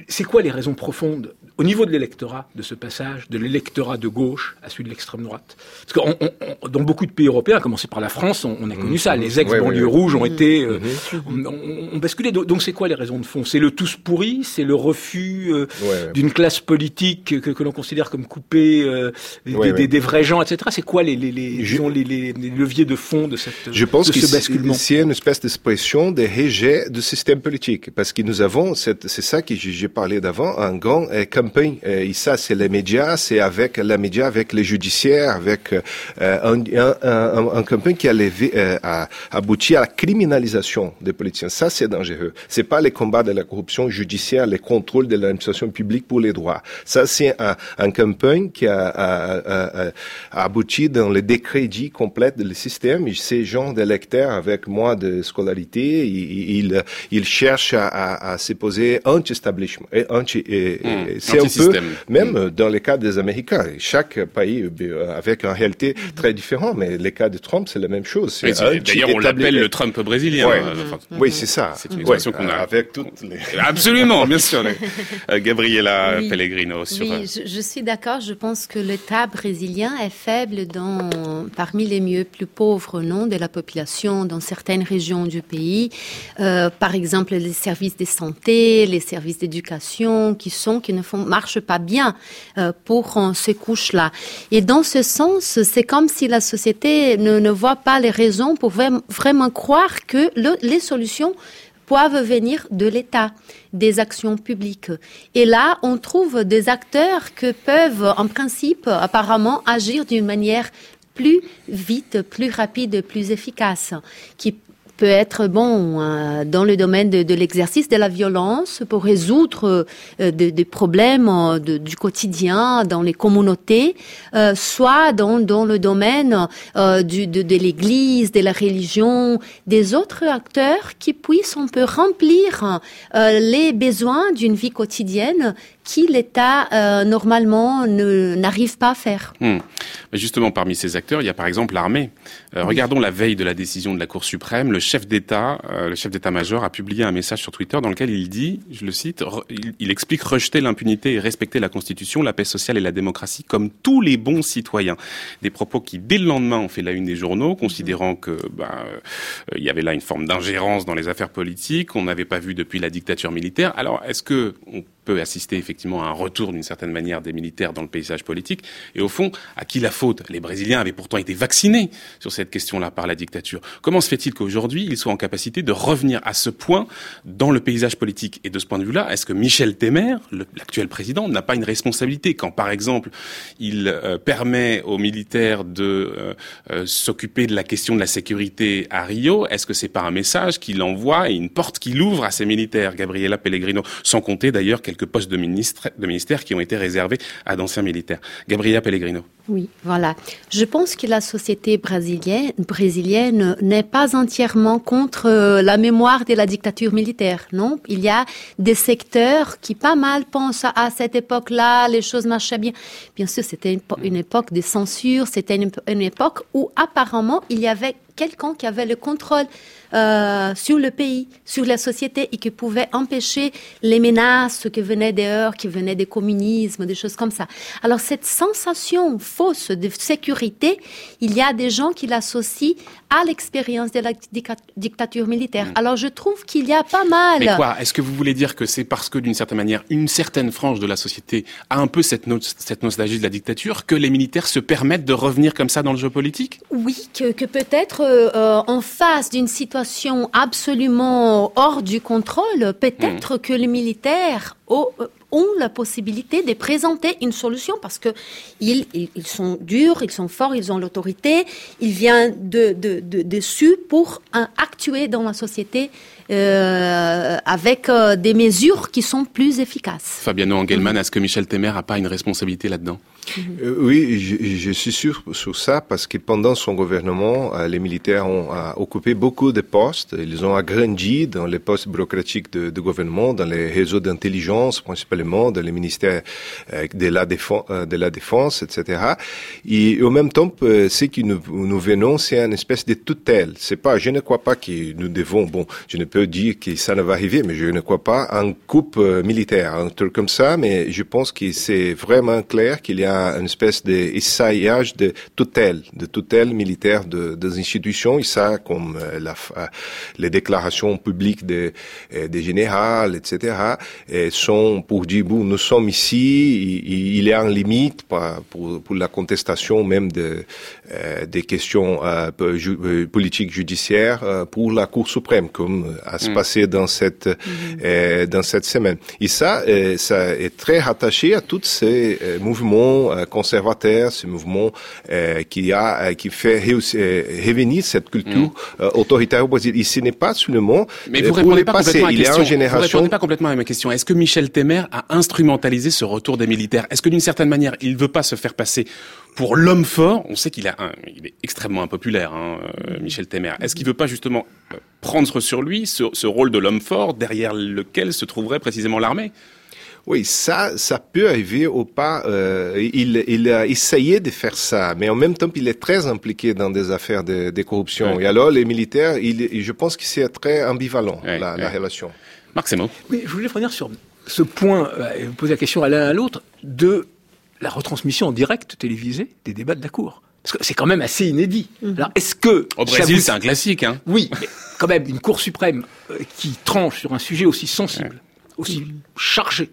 C'est quoi les raisons profondes au niveau de l'électorat de ce passage, de l'électorat de gauche à celui de l'extrême droite? Parce que dans beaucoup de pays européens, à commencer par la France, on, a connu ça. Mmh. Les ex-banlieues rouges ont mmh. été, euh, mmh. on, basculé. Donc c'est quoi les raisons de fond? C'est le tous pourri, c'est le refus euh, d'une classe politique que, que l'on considère comme coupée euh, des, des, vrais gens, etc. C'est quoi les, les, les, Je... les, les, leviers de fond de cette Je pense que ce basculement? C'est une espèce d'expression de rejet du système politique, parce que nous avons, c'est ça que j'ai parlé d'avant, un grand euh, campagne. Euh, et ça, c'est les médias, c'est avec les médias, avec les judiciaires, avec euh, un, campagne qui a, levé, a abouti à la criminalisation des politiciens. Ça, c'est dangereux. C'est pas les combats de la corruption judiciaire, les contrôles de l'administration publique pour les droits. Ça, c'est un, campagne qui a, abouti dans le décrédit complet du système. Et ces gens d'électeurs avec moins de scolarité, ils, ils, cherchent à, à, se poser anti-establishment anti, hmm. c'est un peu même hmm. dans les cas des Américains. Chaque pays euh, avec une réalité très différente, mais les cas de Trump, c'est la même chose. D'ailleurs, on l'appelle le Trump brésilien. Euh, oui, c'est ça. C'est une expression qu'on a. Avec toutes les... Absolument, bien sûr. Euh, Gabriela Pellegrino. Sur... Oui, je, suis d'accord. Je pense que l'État brésilien est faible dans, parmi les mieux plus pauvres non, de la population dans certaines régions du pays. par exemple, les services de santé, les services d'éducation qui sont qui ne font, marchent pas bien euh, pour euh, ces couches-là. Et dans ce sens, c'est comme si la société ne, voit pas les raisons pour vraiment croire que le, les solutions peuvent venir de l'État, des actions publiques. Et là, on trouve des acteurs que peuvent, en principe, apparemment, agir d'une manière plus vite, plus rapide, plus efficace, peut être bon euh, dans le domaine de, l'exercice de la violence pour résoudre euh, des, problèmes euh, du quotidien dans les communautés, soit dans, le domaine de l'Église, de la religion, des autres acteurs qui puissent on peut remplir les besoins d'une vie quotidienne qui l'État euh, normalement n'arrive pas à faire. Hmm. Justement, parmi ces acteurs, il y a par exemple l'armée. Euh, regardons la veille de la décision de la Cour suprême. Le chef d'État, euh, le chef d'État-major, a publié un message sur Twitter dans lequel il dit, je le cite, il, il, explique rejeter l'impunité et respecter la Constitution, la paix sociale et la démocratie comme tous les bons citoyens. Des propos qui, dès le lendemain, ont fait la une des journaux, considérant que bah, il y avait là une forme d'ingérence dans les affaires politiques qu'on n'avait pas vu depuis la dictature militaire. Alors, est-ce que on peut assister effectivement à un retour d'une certaine manière des militaires dans le paysage politique. Et au fond, à qui la faute? Les Brésiliens avaient pourtant été vaccinés sur cette question-là par la dictature. Comment se fait-il qu'aujourd'hui, ils soient en capacité de revenir à ce point dans le paysage politique? Et de ce point de vue-là, est-ce que Michel Temer, l'actuel président, n'a pas une responsabilité? Quand, par exemple, il euh, permet aux militaires de euh, euh, s'occuper de la question de la sécurité à Rio Est-ce que c'est pas un message qu'il envoie et une porte qu'il ouvre à ces militaires, Gabriela Pellegrino, sans compter d'ailleurs quelques postes de, de ministère qui ont été réservés à d'anciens militaires. Gabriela Pellegrino. Oui, voilà. Je pense que la société brésilienne, brésilienne n'est pas entièrement contre euh, la mémoire de la dictature militaire, non? Il y a des secteurs qui pas mal pensent à, cette époque-là, les choses marchaient bien. Bien sûr, c'était une, époque de censure, c'était une époque où apparemment il y avait quelqu'un qui avait le contrôle euh, sur le pays, sur la société et qui pouvait empêcher les menaces qui venaient dehors, qui venaient des communismes, des choses comme ça. Alors cette sensation fausse de sécurité, il y a des gens qui l'associent à l'expérience de la dictature militaire. Hmm. Alors je trouve qu'il y a pas mal. Mais quoi Est-ce que vous voulez dire que c'est parce que d'une certaine manière, une certaine frange de la société a un peu cette, cette nostalgie de la dictature que les militaires se permettent de revenir comme ça dans le jeu politique? Oui, que, que peut-être euh, en face d'une situation absolument hors du contrôle, peut-être hmm. que les militaires ont, ont la possibilité de présenter une solution parce que ils, ils sont durs, ils sont forts, ils ont l'autorité, ils viennent de, de, de, dessus pour actuer dans la société euh, avec euh, des mesures qui sont plus efficaces. Fabiano Engelmann, est-ce que Michel Temer n'a pas une responsabilité là-dedans? Euh, Oui, je, je, suis sûr sur ça parce que pendant son gouvernement, les militaires ont occupé beaucoup de postes. Ils ont agrandi dans les postes bureaucratiques de, de gouvernement, dans les réseaux d'intelligence principalement, dans les ministères de la défense, de la défense, etc. Et au même temps, ce que nous, nous venons, c'est une espèce de tutelle. C'est pas, je ne crois pas que nous devons, bon, je ne peut dire que ça ne va arriver, mais je ne crois pas, un coupe euh, militaire, un truc comme ça, mais je pense que c'est vraiment clair qu'il y a une espèce d'essayage de tutelle, de tutelle militaire de, des institutions, et ça, comme euh, la, euh, les déclarations publiques des, des généraux, etc., sont pour dire, bon, nous sommes ici, il, y a une limite pour, pour la contestation même de, des questions politiques judiciaires pour la Cour suprême, comme à se mm. passer dans cette euh, dans cette semaine. Et ça, euh, ça est très rattaché à tous ces euh, mouvements conservateurs, ces mouvements qui a qui fait revenir cette culture mm. autoritaire au Brésil. Et ce n'est pas seulement mais vous répondez pas complètement à il question. Génération... Vous répondez pas complètement à ma question. Est-ce que Michel Temer a instrumentalisé ce retour des militaires? Est-ce que d'une certaine manière, il veut pas se faire passer pour l'homme fort, on sait qu'il a un, il est extrêmement impopulaire, hein, Michel Temer. Est-ce qu'il veut pas justement prendre sur lui ce, rôle de l'homme fort derrière lequel se trouverait précisément l'armée? Oui, ça, ça peut arriver au pas. Euh, il, il, a essayé de faire ça, mais en même temps, il est très impliqué dans des affaires de, de corruption. Et alors, les militaires, il, je pense que c'est très ambivalent la, la, relation. Marc. Oui, je voulais revenir sur ce point euh, et vous poser la question à l'un à l'autre de la retransmission en direct télévisée des débats de la Cour. Parce que c'est quand même assez inédit. Mhm. Alors, est-ce que... Au Brésil, c'est un classique, hein Oui, mais quand même, une Cour suprême euh, qui tranche sur un sujet aussi sensible, aussi mhm. chargé,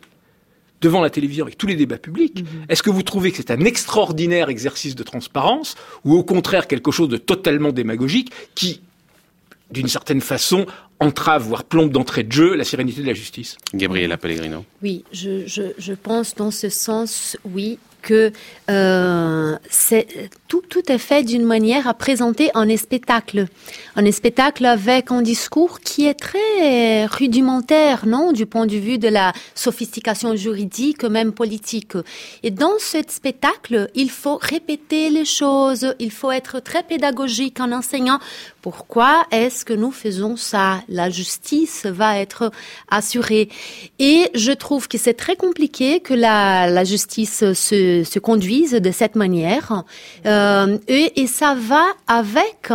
devant la télévision avec tous les débats publics, mhm. est-ce que vous trouvez que c'est un extraordinaire exercice de transparence ou au contraire quelque chose de totalement démagogique qui, d'une certaine façon, entrave, voire plombe d'entrée de jeu la sérénité de la justice Gabriela Pellegrino. Oui, je, je, je pense dans ce sens, oui, que euh, tout, est fait d'une manière à présenter un spectacle, un spectacle avec un discours qui est très rudimentaire, non, du point de vue de la sophistication juridique, même politique. Et dans ce spectacle, il faut répéter les choses, il faut être très pédagogique en enseignant pourquoi est-ce que nous faisons ça La justice va être assurée. Et je trouve que c'est très compliqué que la justice se, se, conduise de cette manière. Euh, et, ça va avec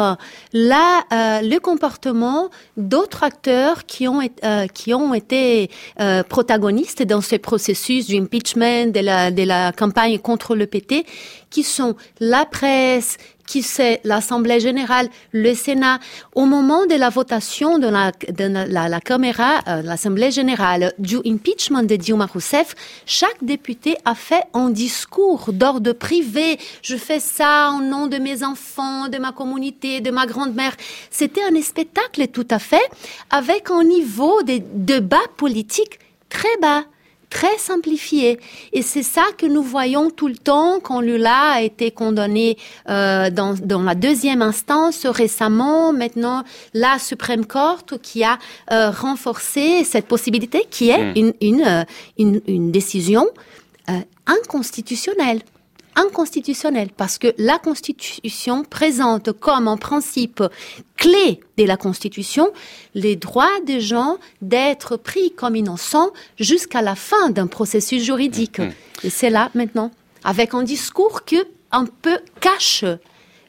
la, euh, le comportement d'autres acteurs qui ont, euh, qui ont été euh, protagonistes dans ce processus d'impeachment, de la, de la campagne contre le PT, qui sont la presse, qui c'est l'Assemblée générale, le Sénat, au moment de la votation de la, de la, la caméra, euh, l'Assemblée générale du impeachment de Dilma Rousseff, chaque député a fait un discours d'ordre privé. Je fais ça au nom de mes enfants, de ma communauté, de ma grand-mère. C'était un spectacle tout à fait avec un niveau de débat politique très bas très simplifié. Et c'est ça que nous voyons tout le temps quand Lula a été condamné euh, dans, dans, la deuxième instance récemment. Maintenant, la Supreme Court qui a euh, renforcé cette possibilité qui est hmm. une, une, euh, une, une, décision euh, inconstitutionnelle. Inconstitutionnel parce que la Constitution présente comme un principe clé de la Constitution les droits des gens d'être pris comme innocents jusqu'à la fin d'un processus juridique. Mmh. Et c'est là maintenant, avec un discours qui un peu cache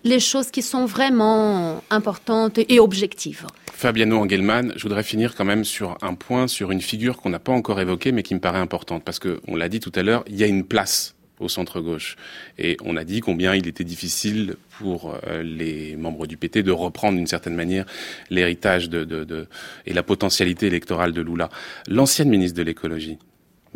les choses qui sont vraiment importantes et objectives. Fabiano Engelmann, je voudrais finir quand même sur un point, sur une figure qu'on n'a pas encore évoquée, mais qui me paraît importante, parce que on l'a dit tout à l'heure, il y a une place au centre-gauche. Et on a dit combien il était difficile pour euh, les membres du PT de reprendre d'une certaine manière l'héritage de, et la potentialité électorale de Lula. L'ancienne ministre de l'écologie,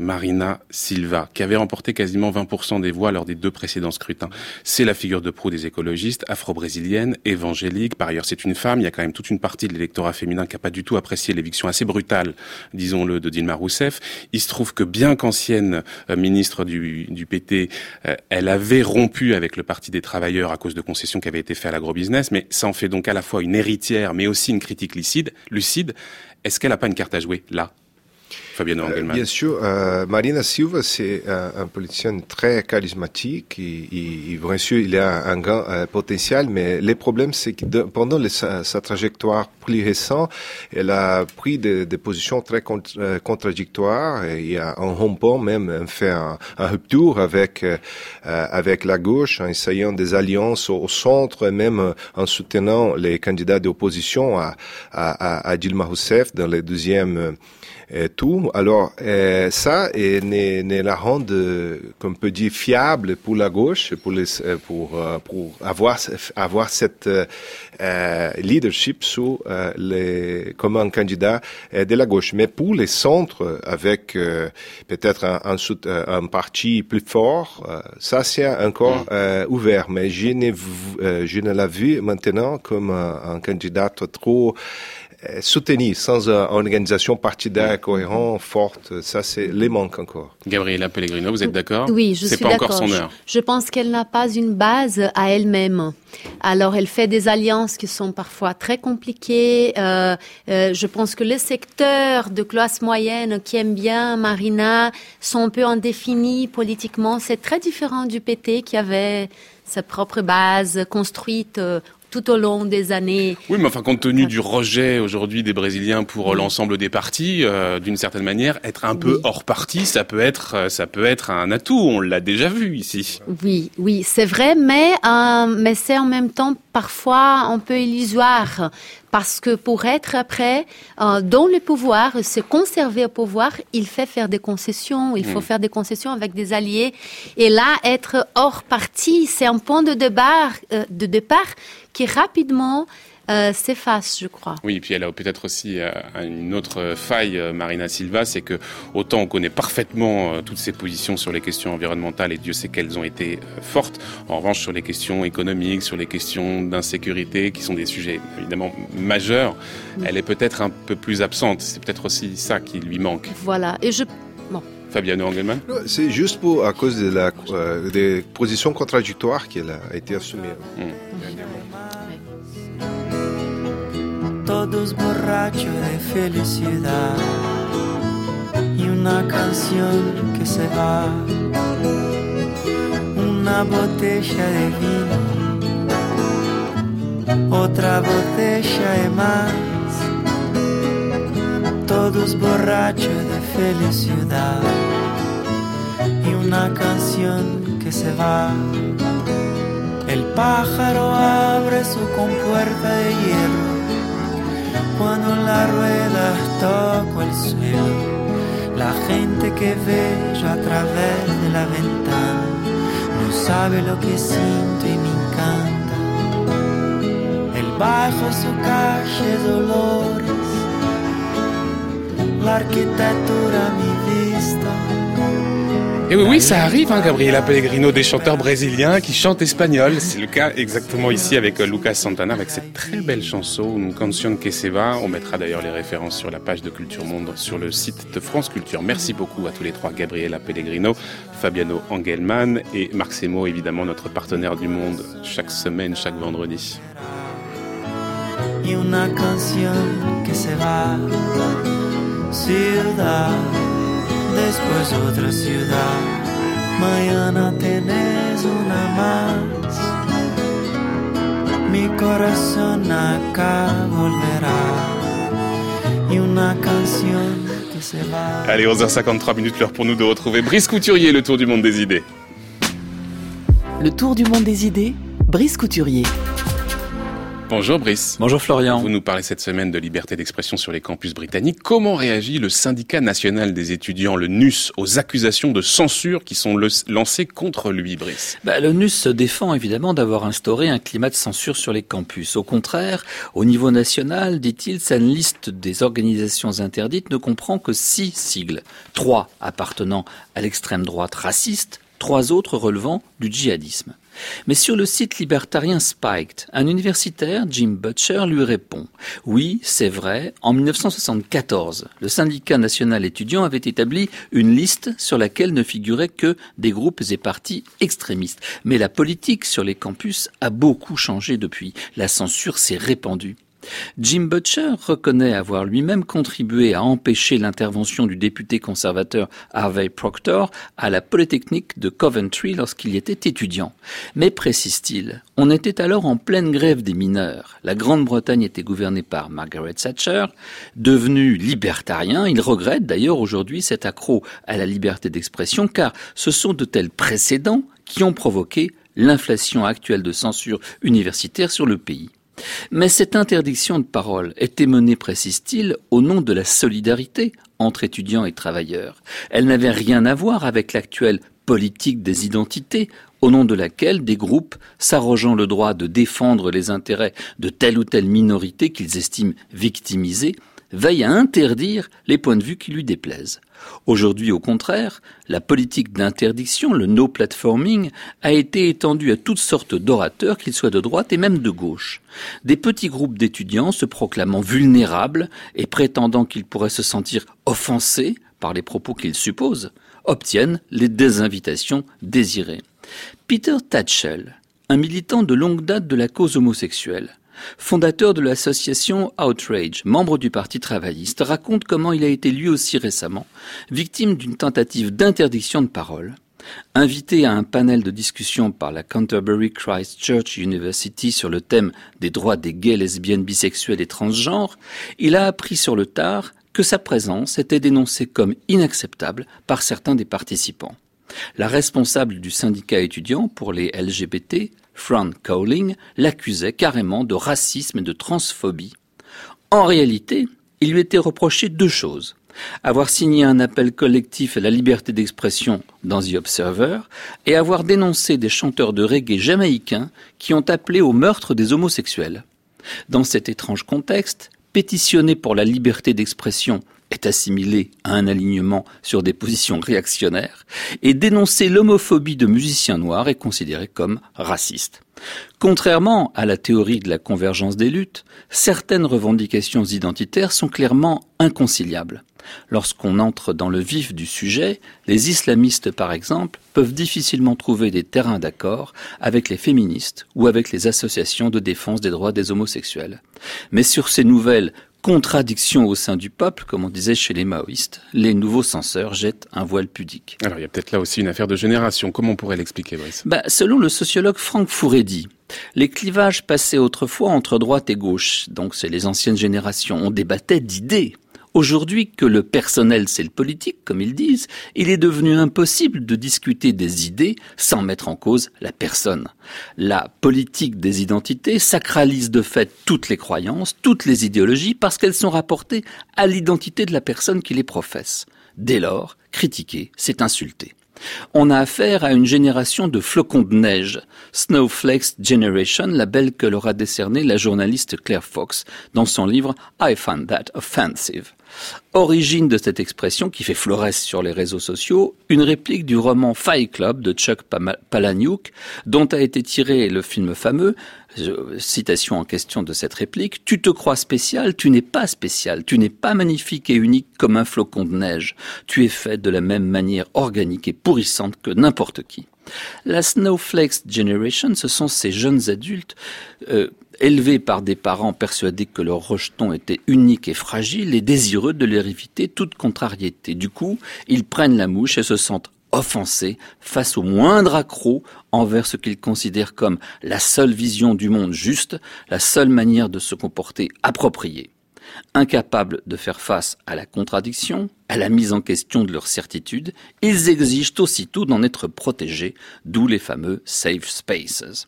Marina Silva, qui avait remporté quasiment 20% des voix lors des deux précédents scrutins. C'est la figure de proue des écologistes, afro-brésilienne, évangélique. Par ailleurs, c'est une femme. Il y a quand même toute une partie de l'électorat féminin qui n'a pas du tout apprécié l'éviction assez brutale, disons-le, de Dilma Rousseff. Il se trouve que bien qu'ancienne euh, ministre du, PT, euh, elle avait rompu avec le Parti des travailleurs à cause de concessions qui avaient été faites à l'agrobusiness, mais ça en fait donc à la fois une héritière, mais aussi une critique lucide. lucide. Est-ce qu'elle n'a pas une carte à jouer là? Fabiano euh, Bien sûr, euh, Marina Silva, c'est un, politicien très charismatique. Et, bien sûr, il a un grand euh, potentiel, mais le problème, c'est que pendant sa, trajectoire plus récente, elle a pris des, positions très contradictoires. Et a un rompant même, fait un, rupture avec avec la gauche, en essayant des alliances au, centre, et même en soutenant les candidats d'opposition à, à, à Dilma Rousseff dans le deuxième et tout. Alors euh, ça et ne, ne la rend, comme peut dire, fiable pour la gauche, pour les, euh, pour euh, pour avoir avoir cette euh, leadership sous les comme un candidat de la gauche. Mais pour les centres, avec peut-être un, un, un, parti plus fort, ça c'est encore mm. ouvert. Mais je ne je ne l'ai vu maintenant comme un, un candidat trop euh, soutenir sans une organisation partidaire cohérente, forte. Ça, c'est les manques encore. Gabriela Pellegrino, vous êtes d'accord? Oui, je suis d'accord. C'est pas encore son heure. Je, pense qu'elle n'a pas une base à elle-même. Alors, elle fait des alliances qui sont parfois très compliquées. Euh, euh, je pense que les secteurs de classe moyenne qui aiment bien Marina sont un peu indéfinis politiquement. C'est très différent du PT qui avait sa propre base construite euh, tout au long des années. Oui, mais enfin, compte tenu du rejet aujourd'hui des Brésiliens pour l'ensemble des partis, euh, d'une certaine manière, être un peu hors parti, ça peut être, euh, ça peut être un atout. On l'a déjà vu ici. Oui, oui, c'est vrai, mais euh, mais c'est en même temps parfois un peu illusoire parce que pour être après euh, dans le pouvoir, se conserver au pouvoir, il fait faire des concessions. Il faut mm. faire des concessions avec des alliés. Et là, être hors parti, c'est un point de départ, euh, de départ qui rapidement euh, s'efface, je crois. Oui, et puis elle a peut-être aussi euh, une autre faille, euh, Marina Silva, c'est que autant on connaît parfaitement toutes ses positions sur les questions environnementales, et Dieu sait qu'elles ont été fortes. En revanche, sur les questions économiques, sur les questions d'insécurité, qui sont des sujets évidemment majeurs, elle est peut-être un peu plus absente. C'est peut-être aussi ça qui lui manque. Voilà, et je... Bon. Fabiano Engelmann? C'est juste pour, à cause de la, des positions contradictoires qu'elle a été assumée. Todos borrachos de felicidad. Y una canción que se va, una botella de vino, otra botella de más, todos borrachos de felicidad. Y una canción que se va. El pájaro abre su compuerta de hierro cuando la rueda toca el suelo, la gente que ve yo a través de la ventana no sabe lo que siento y me encanta. El bajo su calle Dolores, la arquitectura mi vista Et oui, oui, ça arrive, hein, Gabriela Pellegrino, des chanteurs brésiliens qui chantent espagnol. C'est le cas exactement ici avec euh, Lucas Santana, avec cette très belle chanson, une canción que se va. On mettra d'ailleurs les références sur la page de Culture Monde sur le site de France Culture. Merci beaucoup à tous les trois, Gabriela Pellegrino, Fabiano Engelmann et Marc Semo, évidemment notre partenaire du monde chaque semaine, chaque vendredi. una que se va, después otra ciudad. Mañana tenés una más. Mi corazón acá volverá y una canción que se va. Allez, 11h53 minutes, l'heure pour nous de retrouver Brice Couturier, le tour du monde des idées. Le tour du monde des idées, Brice Couturier. Bonjour Brice. Bonjour Florian. Vous nous parlez cette semaine de liberté d'expression sur les campus britanniques. Comment réagit le syndicat national des étudiants, le NUS, aux accusations de censure qui sont lancées contre lui, Brice? Bah, Le NUS se défend évidemment d'avoir instauré un climat de censure sur les campus. Au contraire, au niveau national, dit-il, sa liste des organisations interdites ne comprend que six sigles, trois appartenant à l'extrême droite raciste, trois autres relevant du djihadisme. Mais sur le site libertarien Spiked, un universitaire, Jim Butcher, lui répond Oui, c'est vrai, en 1974, le syndicat national étudiant avait établi une liste sur laquelle ne figuraient que des groupes et partis extrémistes. Mais la politique sur les campus a beaucoup changé depuis. La censure s'est répandue. Jim Butcher reconnaît avoir lui-même contribué à empêcher l'intervention du député conservateur Harvey Proctor à la Polytechnique de Coventry lorsqu'il y était étudiant. Mais précise-t-il, on était alors en pleine grève des mineurs. La Grande-Bretagne était gouvernée par Margaret Thatcher. Devenu libertarien, il regrette d'ailleurs aujourd'hui cet accroc à la liberté d'expression car ce sont de tels précédents qui ont provoqué l'inflation actuelle de censure universitaire sur le pays. Mais cette interdiction de parole était menée, précise-t-il, au nom de la solidarité entre étudiants et travailleurs. Elle n'avait rien à voir avec l'actuelle politique des identités, au nom de laquelle des groupes, s'arrogeant le droit de défendre les intérêts de telle ou telle minorité qu'ils estiment victimisée, veille à interdire les points de vue qui lui déplaisent. Aujourd'hui, au contraire, la politique d'interdiction, le no platforming, a été étendue à toutes sortes d'orateurs, qu'ils soient de droite et même de gauche. Des petits groupes d'étudiants se proclamant vulnérables et prétendant qu'ils pourraient se sentir offensés par les propos qu'ils supposent, obtiennent les désinvitations désirées. Peter Tatchell, un militant de longue date de la cause homosexuelle, fondateur de l'association Outrage, membre du Parti travailliste, raconte comment il a été lui aussi récemment victime d'une tentative d'interdiction de parole. Invité à un panel de discussion par la Canterbury Christ Church University sur le thème des droits des gays, lesbiennes, bisexuels et transgenres, il a appris sur le tard que sa présence était dénoncée comme inacceptable par certains des participants. La responsable du syndicat étudiant pour les LGBT Fran Cowling l'accusait carrément de racisme et de transphobie. En réalité, il lui était reproché deux choses. Avoir signé un appel collectif à la liberté d'expression dans The Observer et avoir dénoncé des chanteurs de reggae jamaïcains qui ont appelé au meurtre des homosexuels. Dans cet étrange contexte, pétitionner pour la liberté d'expression est assimilé à un alignement sur des positions réactionnaires, et dénoncer l'homophobie de musiciens noirs est considéré comme raciste. Contrairement à la théorie de la convergence des luttes, certaines revendications identitaires sont clairement inconciliables. Lorsqu'on entre dans le vif du sujet, les islamistes, par exemple, peuvent difficilement trouver des terrains d'accord avec les féministes ou avec les associations de défense des droits des homosexuels. Mais sur ces nouvelles contradiction au sein du peuple, comme on disait chez les maoïstes, les nouveaux censeurs jettent un voile pudique. Alors il y a peut-être là aussi une affaire de génération. Comment on pourrait l'expliquer, Brice? Bah, Selon le sociologue Franck Fouredi, les clivages passaient autrefois entre droite et gauche, donc c'est les anciennes générations, on débattait d'idées. Aujourd'hui que le personnel c'est le politique, comme ils disent, il est devenu impossible de discuter des idées sans mettre en cause la personne. La politique des identités sacralise de fait toutes les croyances, toutes les idéologies, parce qu'elles sont rapportées à l'identité de la personne qui les professe. Dès lors, critiquer, c'est insulter. On a affaire à une génération de flocons de neige, Snowflakes Generation, label que leur a la journaliste Claire Fox dans son livre I Find That Offensive. Origine de cette expression qui fait florès sur les réseaux sociaux, une réplique du roman Fight Club de Chuck Palahniuk, dont a été tiré le film fameux, citation en question de cette réplique, Tu te crois spécial, tu n'es pas spécial, tu n'es pas magnifique et unique comme un flocon de neige, tu es fait de la même manière organique et pourrissante que n'importe qui. La Snowflakes Generation, ce sont ces jeunes adultes euh, élevés par des parents persuadés que leur rejeton était unique et fragile et désireux de leur éviter toute contrariété. Du coup, ils prennent la mouche et se sentent offensés face au moindre accroc envers ce qu'ils considèrent comme la seule vision du monde juste, la seule manière de se comporter appropriée. Incapables de faire face à la contradiction, à la mise en question de leur certitude, ils exigent aussitôt d'en être protégés, d'où les fameux safe spaces.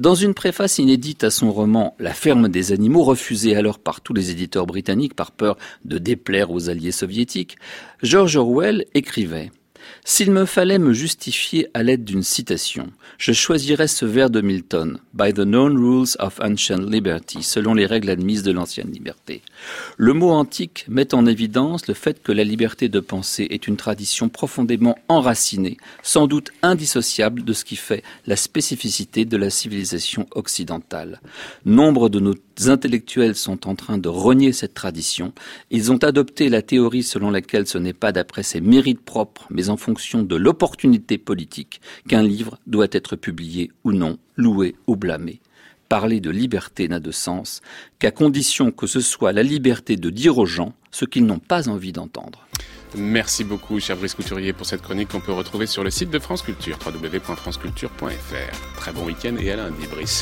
Dans une préface inédite à son roman La ferme des animaux, refusé alors par tous les éditeurs britanniques par peur de déplaire aux alliés soviétiques, George Orwell écrivait s'il me fallait me justifier à l'aide d'une citation, je choisirais ce vers de Milton, By the known rules of ancient liberty, selon les règles admises de l'ancienne liberté. Le mot antique met en évidence le fait que la liberté de penser est une tradition profondément enracinée, sans doute indissociable de ce qui fait la spécificité de la civilisation occidentale. Nombre de nos intellectuels sont en train de renier cette tradition. Ils ont adopté la théorie selon laquelle ce n'est pas d'après ses mérites propres, mais en fonction de l'opportunité politique qu'un livre doit être publié ou non, loué ou blâmé. Parler de liberté n'a de sens qu'à condition que ce soit la liberté de dire aux gens ce qu'ils n'ont pas envie d'entendre. Merci beaucoup, cher Brice Couturier, pour cette chronique qu'on peut retrouver sur le site de France Culture, www.franceculture.fr. Très bon week-end et à lundi, Brice.